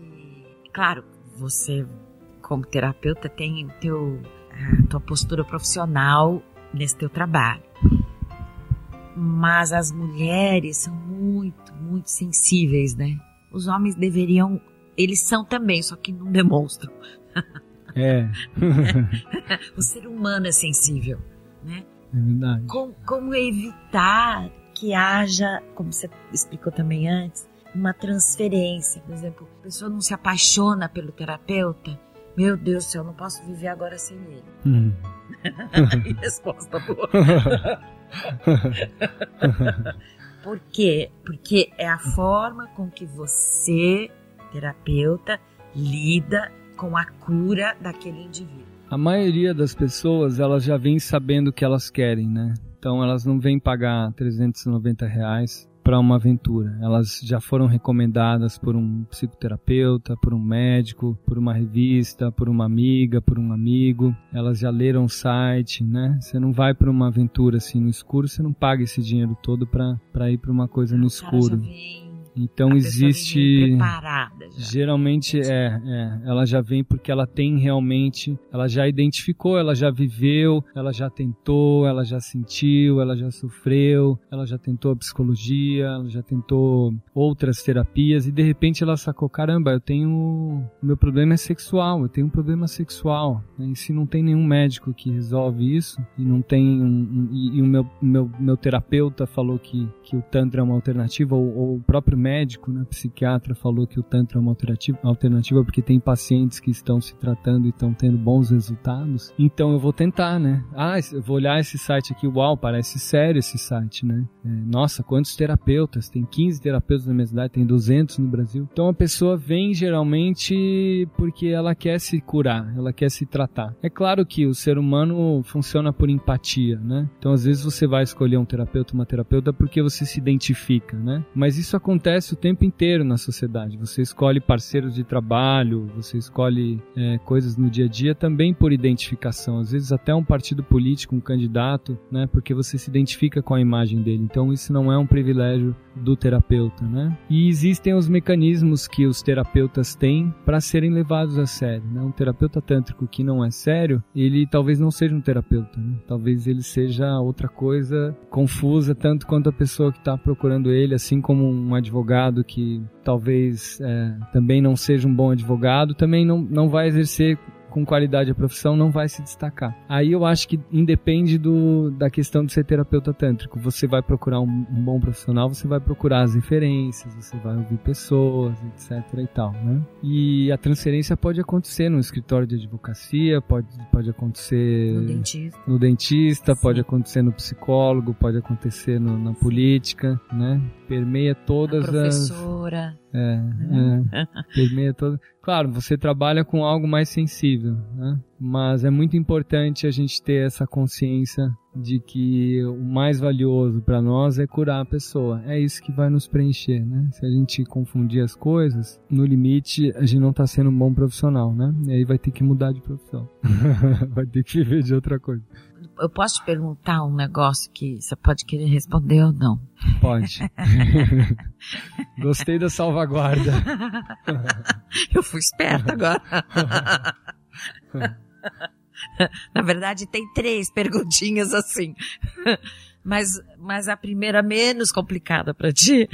Claro, você como terapeuta tem teu, a tua postura profissional nesse teu trabalho. Mas as mulheres são muito, muito sensíveis, né? Os homens deveriam, eles são também, só que não demonstram. É. o ser humano é sensível, né? É verdade. Como, como evitar que haja, como você explicou também antes, uma transferência. Por exemplo, a pessoa não se apaixona pelo terapeuta. Meu Deus do céu, não posso viver agora sem ele. Hum. resposta boa. Por quê? Porque é a forma com que você, terapeuta, lida com a cura daquele indivíduo. A maioria das pessoas, elas já vem sabendo o que elas querem, né? Então elas não vêm pagar 390 reais para uma aventura. Elas já foram recomendadas por um psicoterapeuta, por um médico, por uma revista, por uma amiga, por um amigo. Elas já leram o site, né? Você não vai para uma aventura assim no escuro, você não paga esse dinheiro todo para ir para uma coisa no escuro. Então a existe. Geralmente é, é, ela já vem porque ela tem realmente, ela já identificou, ela já viveu, ela já tentou, ela já sentiu, ela já sofreu, ela já tentou a psicologia, ela já tentou outras terapias e de repente ela sacou, caramba, eu tenho, meu problema é sexual, eu tenho um problema sexual. Né? E se não tem nenhum médico que resolve isso e não tem um, um, e, e, o meu, meu, meu terapeuta falou que, que o tantra é uma alternativa ou, ou o próprio médico, né, psiquiatra, falou que o Tantra é uma alternativa, porque tem pacientes que estão se tratando e estão tendo bons resultados. Então eu vou tentar, né? Ah, vou olhar esse site aqui, uau, parece sério esse site, né? É, nossa, quantos terapeutas? Tem 15 terapeutas na minha cidade, tem 200 no Brasil. Então a pessoa vem geralmente porque ela quer se curar, ela quer se tratar. É claro que o ser humano funciona por empatia, né? Então às vezes você vai escolher um terapeuta, uma terapeuta porque você se identifica, né? Mas isso acontece acontece o tempo inteiro na sociedade. Você escolhe parceiros de trabalho, você escolhe é, coisas no dia a dia também por identificação. Às vezes até um partido político, um candidato, né? Porque você se identifica com a imagem dele. Então isso não é um privilégio do terapeuta, né? E existem os mecanismos que os terapeutas têm para serem levados a sério. Né? Um terapeuta tântrico que não é sério, ele talvez não seja um terapeuta. Né? Talvez ele seja outra coisa confusa tanto quanto a pessoa que está procurando ele, assim como um advogado que talvez é, também não seja um bom advogado, também não, não vai exercer com qualidade a profissão não vai se destacar. Aí eu acho que independe do, da questão de ser terapeuta tântrico. Você vai procurar um, um, bom profissional, você vai procurar as referências, você vai ouvir pessoas, etc e tal, né? E a transferência pode acontecer no escritório de advocacia, pode, pode acontecer no dentista, no dentista pode acontecer no psicólogo, pode acontecer no, na política, né? Permeia todas a professora. as É, é. Permeia todo. Claro, você trabalha com algo mais sensível, né? Mas é muito importante a gente ter essa consciência de que o mais valioso para nós é curar a pessoa. É isso que vai nos preencher, né? Se a gente confundir as coisas, no limite a gente não está sendo um bom profissional, né? E aí vai ter que mudar de profissão. vai ter que viver de outra coisa. Eu posso te perguntar um negócio que você pode querer responder ou não? Pode. Gostei da salvaguarda. Eu fui esperta agora. Na verdade, tem três perguntinhas assim. Mas, mas a primeira menos complicada para ti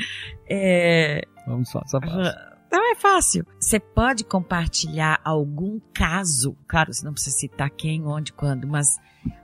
é. Vamos só, essa fácil. Não é fácil. Você pode compartilhar algum caso, claro, você não precisa citar quem, onde, quando, mas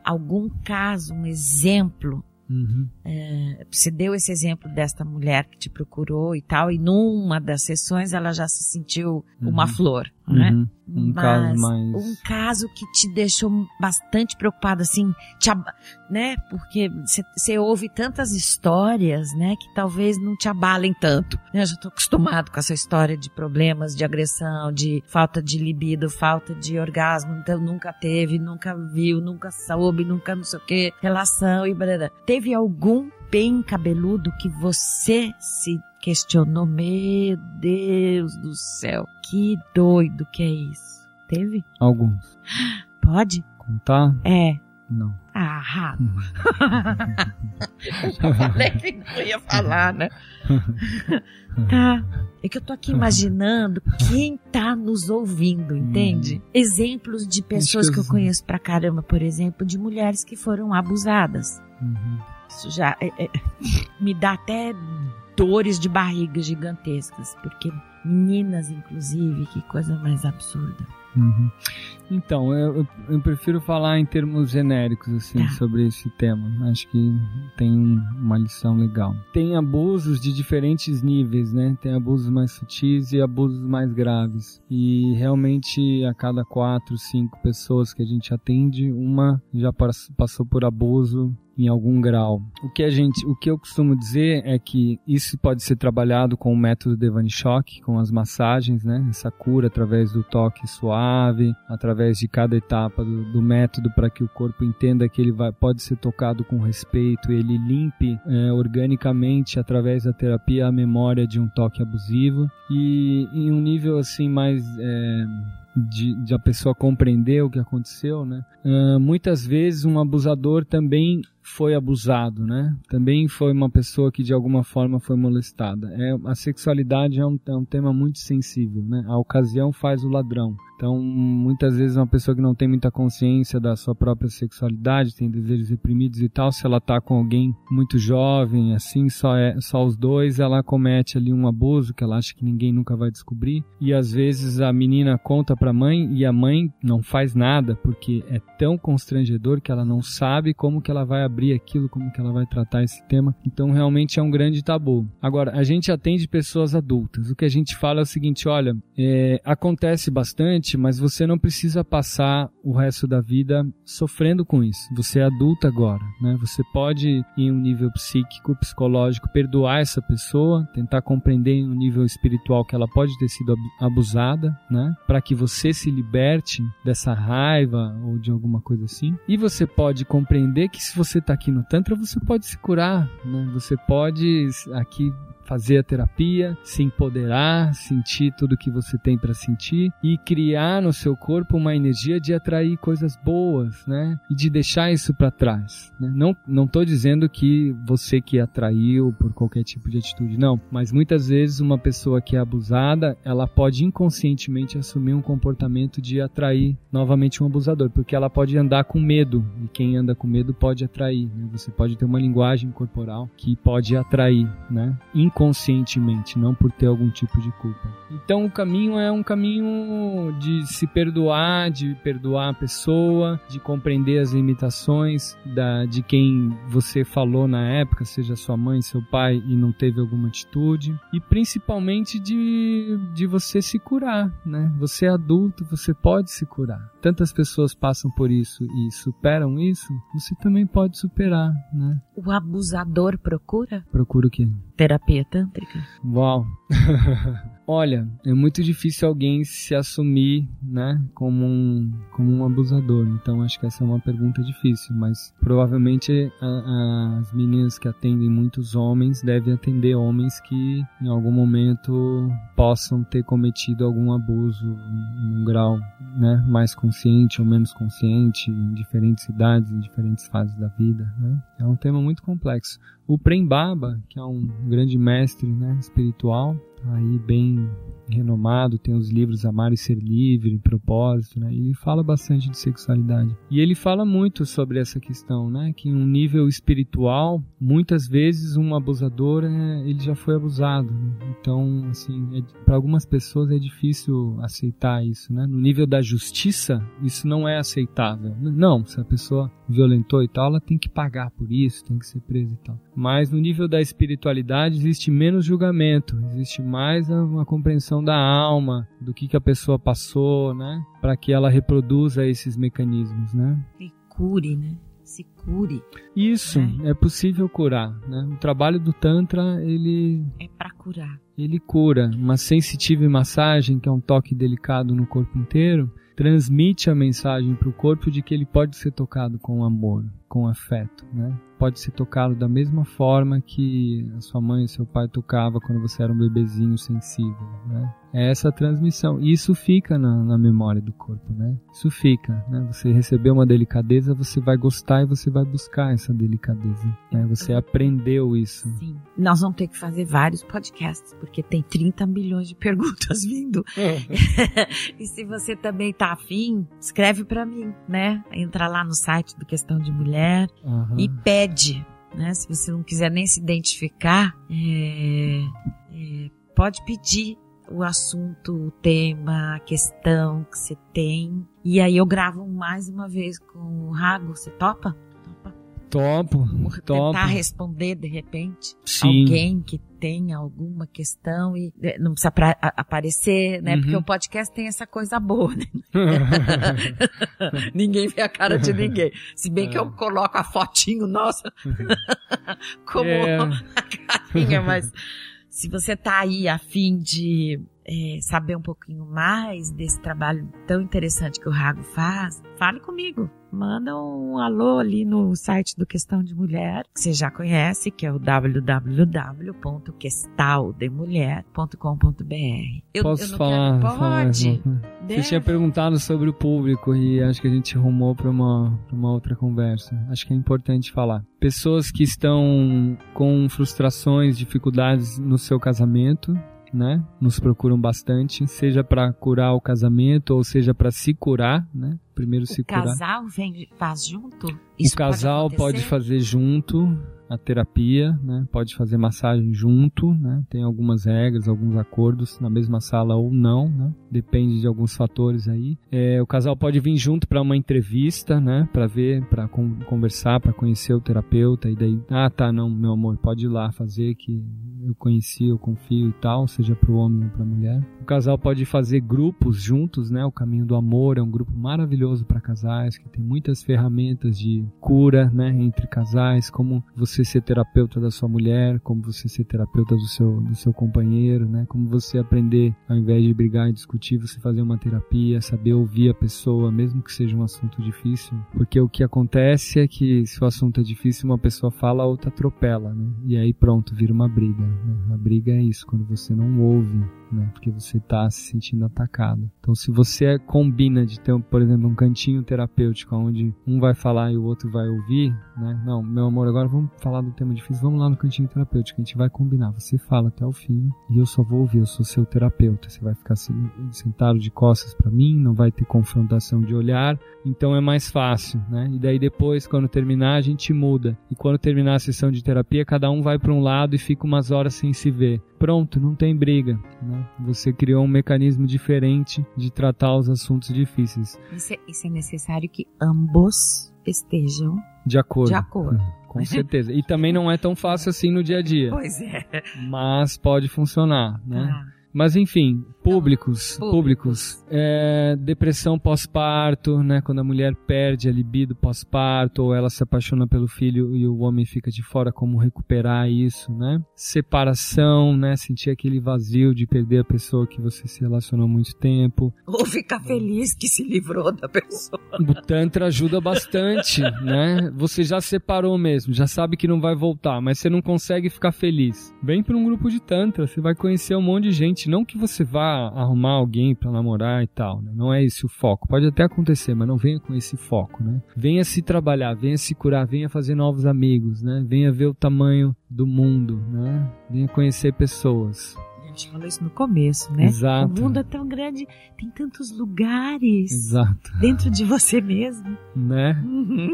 algum caso, um exemplo Uhum. É, você deu esse exemplo desta mulher que te procurou e tal, e numa das sessões ela já se sentiu Uhum. uma flor, né? Uhum. Um caso mais. um caso que te deixou bastante preocupado, assim, te ab- né? Porque você ouve tantas histórias, né? Que talvez não te abalem tanto. né? Eu já tô acostumado com essa história de problemas, de agressão, de falta de libido, falta de orgasmo, então nunca teve, nunca viu, nunca soube, nunca não sei o que, relação e blá. Teve algum bem cabeludo que você se questionou, meu Deus do céu, que doido que é isso? Teve? Alguns. Pode? Contar? É. Não. Ah, rabo. Eu já falei que não ia falar, né? Tá. É que eu tô aqui imaginando quem tá nos ouvindo, entende? Exemplos de pessoas que eu conheço pra caramba, por exemplo, de mulheres que foram abusadas. Uhum. Isso já é- é- me dá até dores de barriga gigantescas, porque meninas, inclusive, que coisa mais absurda. Uhum. Então, eu, eu- prefiro falar em termos genéricos, assim, Tá. sobre esse tema. Acho que tem um- uma lição legal. Tem abusos de diferentes níveis, né? Tem abusos mais sutis e abusos mais graves. E realmente, a cada quatro, cinco pessoas que a gente atende, uma já pass- passou por abuso em algum grau. O que a gente, o que eu costumo dizer é que isso pode ser trabalhado com o método Devani Shock, com as massagens, né? Essa cura através do toque suave, através de cada etapa do, do método para que o corpo entenda que ele vai, pode ser tocado com respeito, ele limpe é, organicamente através da terapia a memória de um toque abusivo e em um nível assim mais é, de, de a pessoa compreender o que aconteceu, né? Ah, muitas vezes um abusador também foi abusado, né? Também foi uma pessoa que de alguma forma foi molestada. É, a sexualidade é um, é um tema muito sensível, né? A ocasião faz o ladrão. Então, muitas vezes uma pessoa que não tem muita consciência da sua própria sexualidade, tem desejos reprimidos e tal, se ela tá com alguém muito jovem, assim, só é só os dois, ela comete ali um abuso que ela acha que ninguém nunca vai descobrir. E às vezes a menina conta pra mãe e a mãe não faz nada porque é tão constrangedor que ela não sabe como que ela vai abrir aquilo, como que ela vai tratar esse tema. Então, realmente é um grande tabu. Agora, a gente atende pessoas adultas. O que a gente fala é o seguinte, olha, é, acontece bastante, mas você não precisa passar o resto da vida sofrendo com isso. Você é adulta agora, né? Você pode, em um nível psíquico, psicológico, perdoar essa pessoa, tentar compreender em um nível espiritual que ela pode ter sido ab- abusada, né? Para que você se liberte dessa raiva ou de alguma coisa assim. E você pode compreender que se você está aqui no Tantra, você pode se curar, né? Você pode aqui fazer a terapia, se empoderar, sentir tudo que você tem para sentir e criar no seu corpo uma energia de atrair coisas boas, né? E de deixar isso para trás. Né? Não, não tô dizendo que você que atraiu por qualquer tipo de atitude, não. Mas muitas vezes uma pessoa que é abusada, ela pode inconscientemente assumir um comportamento de atrair novamente um abusador, porque ela pode andar com medo e quem anda com medo pode atrair. Né? Você pode ter uma linguagem corporal que pode atrair, né? Inconscientemente, não por ter algum tipo de culpa. Então o caminho é um caminho de se perdoar, de perdoar a pessoa, de compreender as limitações da, de quem você falou na época, seja sua mãe, seu pai, e não teve alguma atitude. E principalmente de, de você se curar, né? Você é adulto, você pode se curar. Tantas pessoas passam por isso e superam isso, você também pode superar, né? O abusador procura? Procura o quê? Terapia tântrica? Uau! Olha, é muito difícil alguém se assumir, né, como um, como um abusador. Então acho que essa é uma pergunta difícil, mas provavelmente a, a, as meninas que atendem muitos homens devem atender homens que em algum momento possam ter cometido algum abuso num grau, né, mais consciente ou menos consciente, em diferentes idades, em diferentes fases da vida, né? É um tema muito complexo. O Prem Baba, que é um grande mestre, né, espiritual, aí bem renomado, tem os livros Amar e Ser Livre, Propósito, né? Ele fala bastante de sexualidade. E ele fala muito sobre essa questão, né? Que em um nível espiritual, muitas vezes um abusador, é, ele já foi abusado. Né? Então, assim, é, para algumas pessoas é difícil aceitar isso, né? No nível da justiça, isso não é aceitável. Não, se a pessoa violentou e tal, ela tem que pagar por isso, tem que ser presa e tal. Mas no nível da espiritualidade existe menos julgamento, existe mais uma compreensão da alma, do que, que a pessoa passou, né? Para que ela reproduza esses mecanismos, né? E cure, né? Se cure. Isso, é, é possível curar, né? O trabalho do Tantra, ele... É para curar. Ele cura. Uma sensitive massagem, que é um toque delicado no corpo inteiro, transmite a mensagem para o corpo de que ele pode ser tocado com amor, com afeto, né? Pode ser tocado da mesma forma que a sua mãe e seu pai tocava quando você era um bebezinho sensível, né? É essa transmissão. E isso fica na, na, memória do corpo, né? Isso fica, né? Você recebeu uma delicadeza, você vai gostar e você vai buscar essa delicadeza. Né? Você aprendeu isso. Sim. Nós vamos ter que fazer vários podcasts, porque tem 30 milhões de perguntas vindo. É. e se você também tá afim, escreve para mim, né? Entra lá no site do Questão de Mulher uhum. e pede, né? Se você não quiser nem se identificar, é, é, pode pedir o assunto, o tema, a questão que você tem. E aí eu gravo mais uma vez com o Rago. Você topa? Topo, topo. Tentar responder de repente Sim. alguém que tenha alguma questão e eh, não precisa aparecer, né? Uhum. Porque o podcast tem essa coisa boa, né? ninguém vê a cara de ninguém. Se bem é. que eu coloco a fotinho, nossa, como é. a carinha, mas se você tá aí a fim de é, saber um pouquinho mais desse trabalho tão interessante que o Rago faz, fale comigo. Manda um alô ali no site do Questão de Mulher, que você já conhece, que é o www.questaldemulher.com.br. Eu, Posso eu falar? Pode. Falar, você tinha perguntado sobre o público e acho que a gente rumou para uma, uma outra conversa. Acho que é importante falar. Pessoas que estão com frustrações, dificuldades no seu casamento, né? Nos procuram bastante, seja para curar o casamento ou seja para se curar, né? Primeiro o se curar. O casal vem faz junto? Isso o casal pode, pode fazer junto a terapia, né? Pode fazer massagem junto, né? Tem algumas regras, alguns acordos na mesma sala ou não, né? Depende de alguns fatores aí. É, o casal pode vir junto para uma entrevista, né? Para ver, para conversar, para conhecer o terapeuta e daí, ah, tá, não, meu amor, pode ir lá fazer que eu conheci, eu confio e tal, seja para o homem ou para a mulher. O casal pode fazer grupos juntos, né? O Caminho do Amor é um grupo maravilhoso para casais que tem muitas ferramentas de cura, né? Entre casais, como você ser terapeuta da sua mulher, como você ser terapeuta do seu, do seu companheiro, né? Como você aprender, ao invés de brigar e discutir, você fazer uma terapia, saber ouvir a pessoa, mesmo que seja um assunto difícil. Porque o que acontece é que se o assunto é difícil, uma pessoa fala, a outra atropela, né? E aí pronto, vira uma briga. Né? A briga é isso, quando você não ouve né? Porque você está se sentindo atacado. Então, se você combina de ter, por exemplo, um cantinho terapêutico onde um vai falar e o outro vai ouvir, né? Não, meu amor, agora vamos falar do tema difícil, vamos lá no cantinho terapêutico, a gente vai combinar. Você fala até o fim e eu só vou ouvir, eu sou seu terapeuta. Você vai ficar sentado de costas para mim, não vai ter confrontação de olhar, então é mais fácil, né? E daí depois, quando terminar, a gente muda. E quando terminar a sessão de terapia, cada um vai para um lado e fica umas horas sem se ver. Pronto, não tem briga. Né? Você criou um mecanismo diferente de tratar os assuntos difíceis. Isso é, isso é necessário que ambos estejam de acordo. De acordo. Com certeza. E também não é tão fácil assim no dia a dia. Pois é. Mas pode funcionar, né? Ah. Mas enfim, públicos, Então, públicos. É, depressão pós-parto, né? Quando a mulher perde a libido pós-parto, ou ela se apaixona pelo filho e o homem fica de fora, como recuperar isso, né? Separação, né? Sentir aquele vazio de perder a pessoa que você se relacionou há muito tempo. Ou ficar feliz que se livrou da pessoa. O Tantra ajuda bastante, né? Você já separou mesmo, já sabe que não vai voltar, mas você não consegue ficar feliz. Vem para um grupo de Tantra, você vai conhecer um monte de gente. Não que você vá arrumar alguém para namorar e tal, né? Não é esse o foco. Pode até acontecer, mas não venha com esse foco, né? Venha se trabalhar, venha se curar, venha fazer novos amigos, né? Venha ver o tamanho do mundo, né? Venha conhecer pessoas. A gente falou isso no começo, né? Exato. O mundo é tão grande, tem tantos lugares Exato, dentro de você mesmo. né?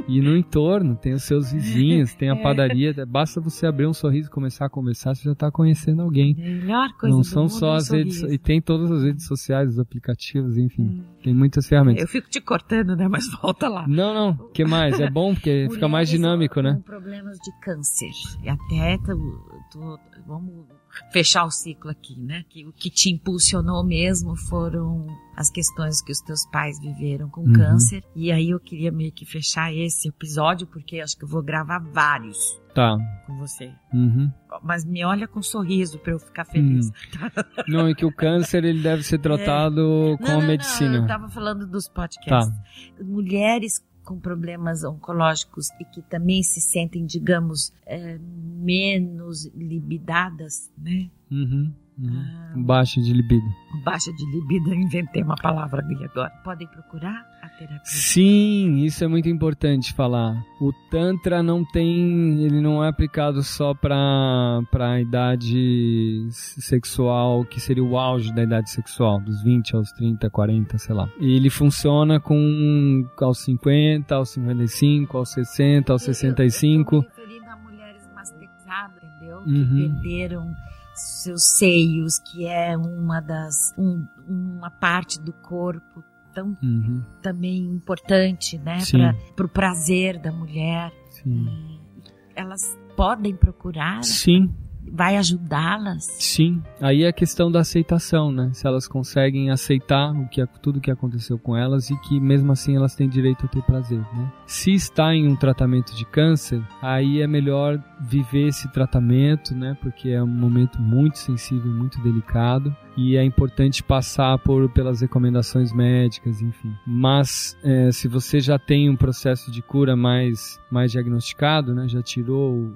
E no entorno tem os seus vizinhos, tem a É. padaria. Basta você abrir um sorriso e começar a conversar, você já está conhecendo alguém. Melhor coisa Não são só é um as redes, sorriso. e tem todas as redes sociais, os aplicativos, enfim, Hum. Tem muitas ferramentas. Eu fico te cortando, né? Mas volta lá. Não, não, o que mais? É bom porque fica mais dinâmico, né? Com problemas de câncer. E até tu- tu- vamos fechar o ciclo aqui, né? Que o que te impulsionou mesmo foram as questões que os teus pais viveram com Uhum. câncer. E aí eu queria meio que fechar esse episódio porque acho que eu vou gravar vários Tá. com você. Uhum. Mas me olha com sorriso pra eu ficar feliz. Hum. Não, é que o câncer ele deve ser tratado com É. Não, a não, medicina. Não, eu tava falando dos podcasts. Tá. Mulheres com problemas oncológicos e que também se sentem, digamos, é, menos libidadas, né? Uhum. Uhum. Ah, Baixa de libido. baixa de libido, eu inventei uma palavra ali agora. Podem procurar a terapia. Sim, isso é muito importante falar. O Tantra não tem. Ele não é aplicado só para a idade sexual, que seria o auge da idade sexual, dos 20 aos 30, 40, sei lá. Ele funciona com aos 50, aos 55, aos 60, aos Eu- Eu, 65. eu tô me referindo a mulheres masterizadas, entendeu? Uhum. Que perderam seus seios, que é uma das. um- uma parte do corpo tão Uhum, também importante, né, para o prazer da mulher. sim. Elas podem procurar, Sim, vai ajudá-las. Sim, aí é a questão da aceitação, né? Se elas conseguem aceitar o que, tudo que aconteceu com elas e que mesmo assim elas têm direito a ter prazer, né? Se está em um tratamento de câncer, aí é melhor viver esse tratamento, né? Porque é um momento muito sensível, muito delicado e é importante passar por pelas recomendações médicas, enfim. Mas é, se você já tem um processo de cura mais mais diagnosticado, né? Já tirou,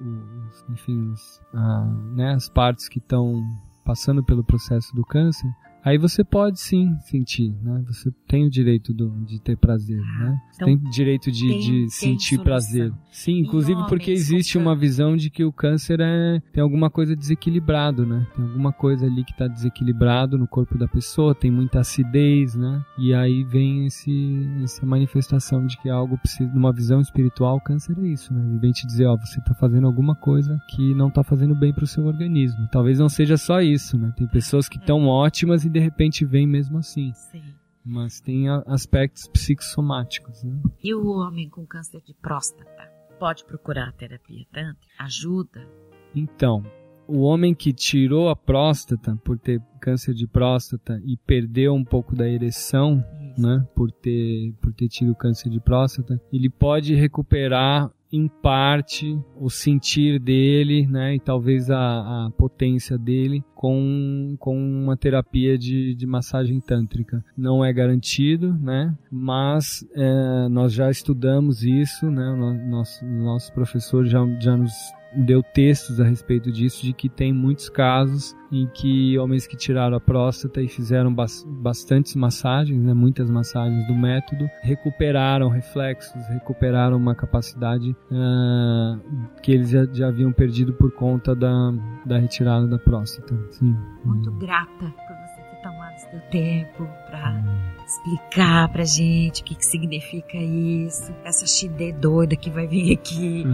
enfim, os, a, né, as partes que estão passando pelo processo do câncer, aí você pode sim sentir, né? Você tem o direito do, de ter prazer, né? Você então tem direito de, tem- de tem sentir solução. prazer. Sim, inclusive porque existe uma visão de que o câncer é tem alguma coisa desequilibrado, né? Tem alguma coisa ali que está desequilibrado no corpo da pessoa, tem muita acidez, né? E aí vem esse essa manifestação de que algo precisa, numa visão espiritual, o câncer é isso, né? Ele vem te dizer, ó, você está fazendo alguma coisa que não está fazendo bem para o seu organismo. Talvez não seja só isso, né? Tem pessoas que estão ótimas e de repente vem mesmo assim. Sim. Mas tem aspectos psicossomáticos, né? E o homem com câncer de próstata pode procurar a terapia tanto? Ajuda? Então, o homem que tirou a próstata por ter câncer de próstata e perdeu um pouco da ereção, Isso. né, por ter por ter tido câncer de próstata, ele pode recuperar em parte o sentir dele, né, e talvez a, a potência dele com, com uma terapia de, de massagem tântrica. Não é garantido, né, mas é, nós já estudamos isso, né, nosso, nosso professor já, já nos deu textos a respeito disso, de que tem muitos casos em que homens que tiraram a próstata e fizeram bas bastantes massagens, né, muitas massagens do método, recuperaram reflexos, recuperaram uma capacidade ah, que eles já, já haviam perdido por conta da, da retirada da próstata. Sim. Muito grata por você ter tomado seu tempo para explicar pra gente o que, que significa isso. Essa xidê doida que vai vir aqui.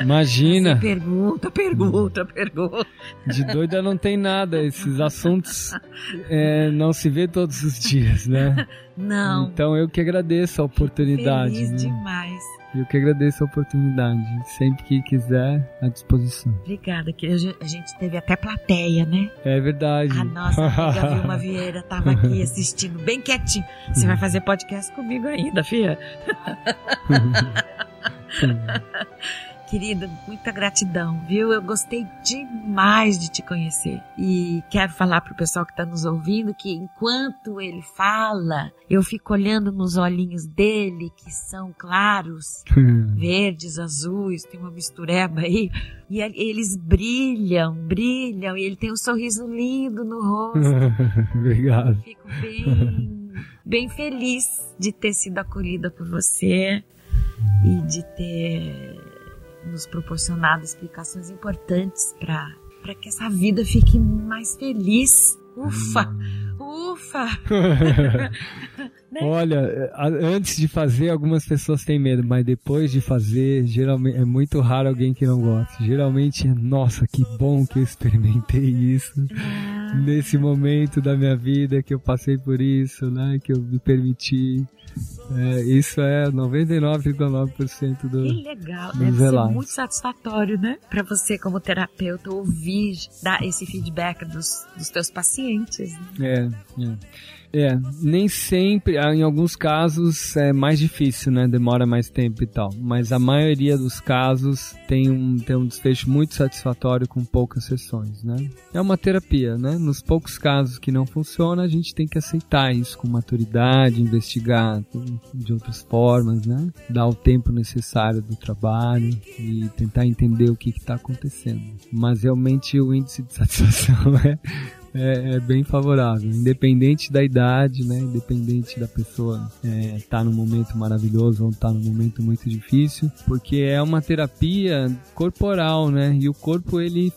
Imagina, Você pergunta, pergunta, pergunta. de doida não tem nada. Esses assuntos é, não se vê todos os dias, né? Não. Então eu que agradeço a oportunidade. Feliz né? demais. Eu que agradeço a oportunidade. Sempre que quiser, à disposição. Obrigada, que a gente teve até plateia, né? É verdade. A nossa amiga Vilma Vieira estava aqui assistindo bem quietinho. Você vai fazer podcast comigo ainda, filha? Querida, muita gratidão, viu? Eu gostei demais de te conhecer. E quero falar pro pessoal que está nos ouvindo que enquanto ele fala, eu fico olhando nos olhinhos dele, que são claros, verdes, azuis, tem uma mistureba aí. E eles brilham, brilham, e ele tem um sorriso lindo no rosto. Obrigado. Fico bem, bem feliz de ter sido acolhida por você e de ter nos proporcionado explicações importantes para que essa vida fique mais feliz. Ufa! Ufa! né? Olha, antes de fazer, algumas pessoas têm medo, mas depois de fazer, geralmente é muito raro alguém que não gosta. Geralmente, nossa, que bom que eu experimentei isso. Ah. Nesse momento da minha vida que eu passei por isso, né? Que eu me permiti. É, isso é 99,9% do. Que legal, deve relatos. ser muito satisfatório, né? Para você, como terapeuta, ouvir, dar esse feedback dos, dos teus pacientes. Né? É, é. É, nem sempre, ah, em alguns casos é mais difícil, né? Demora mais tempo e tal. Mas a maioria dos casos tem um, tem um desfecho muito satisfatório com poucas sessões, né? É uma terapia, né? Nos poucos casos que não funciona, a gente tem que aceitar isso com maturidade, investigar de outras formas, né? Dar o tempo necessário do trabalho e tentar entender o que está acontecendo. Mas realmente o índice de satisfação é é, é, bem favorável, independente da idade, né? Independente da pessoa é, tá num momento maravilhoso ou tá num momento muito difícil, porque é uma terapia corporal, né? E o corpo ele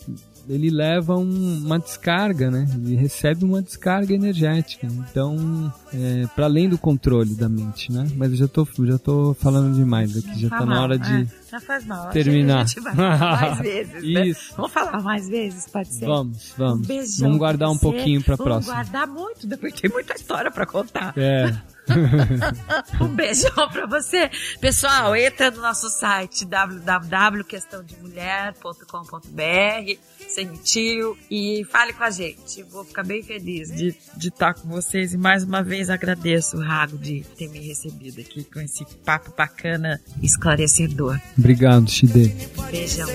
ele leva um, uma descarga, né? Ele recebe uma descarga energética. Então, é, para além do controle da mente, né? Mas eu já tô, já tô falando demais aqui, já tá, tá na hora de é, já faz mal. terminar. Mais vezes, né? Isso. Vamos falar mais vezes, pode ser? Vamos, vamos. Um beijão vamos guardar um pouquinho para próxima. Vamos guardar muito, porque tem muita história para contar. É. um beijão pra você. Pessoal, entra no nosso site www.questãodemulher.com.br sentiu e fale com a gente. Vou ficar bem feliz de, de estar com vocês e mais uma vez agradeço o Rago de ter me recebido aqui com esse papo bacana esclarecedor. Obrigado, Chide. Beijão.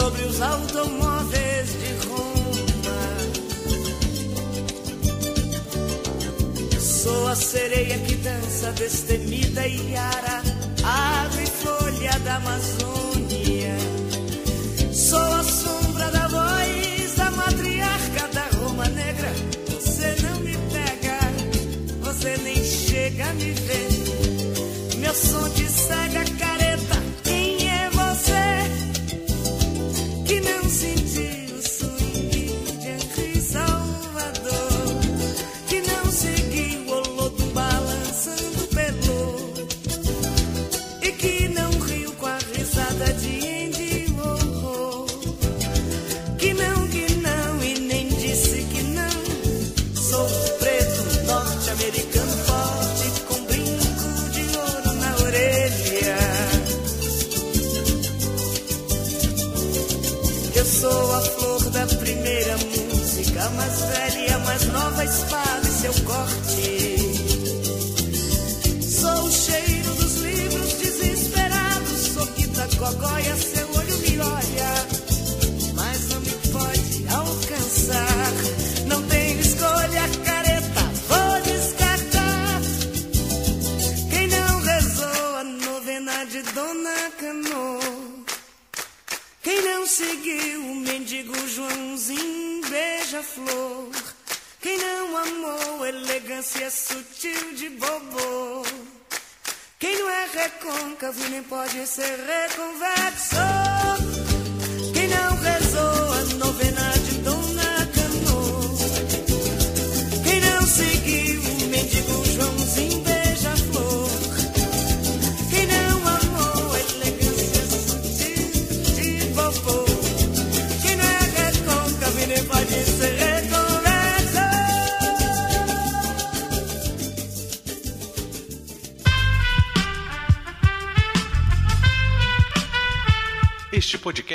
Sobre os automóveis de Roma. Sou a sereia que dança destemida e ara, ave folha da Amazônia. Sou a sombra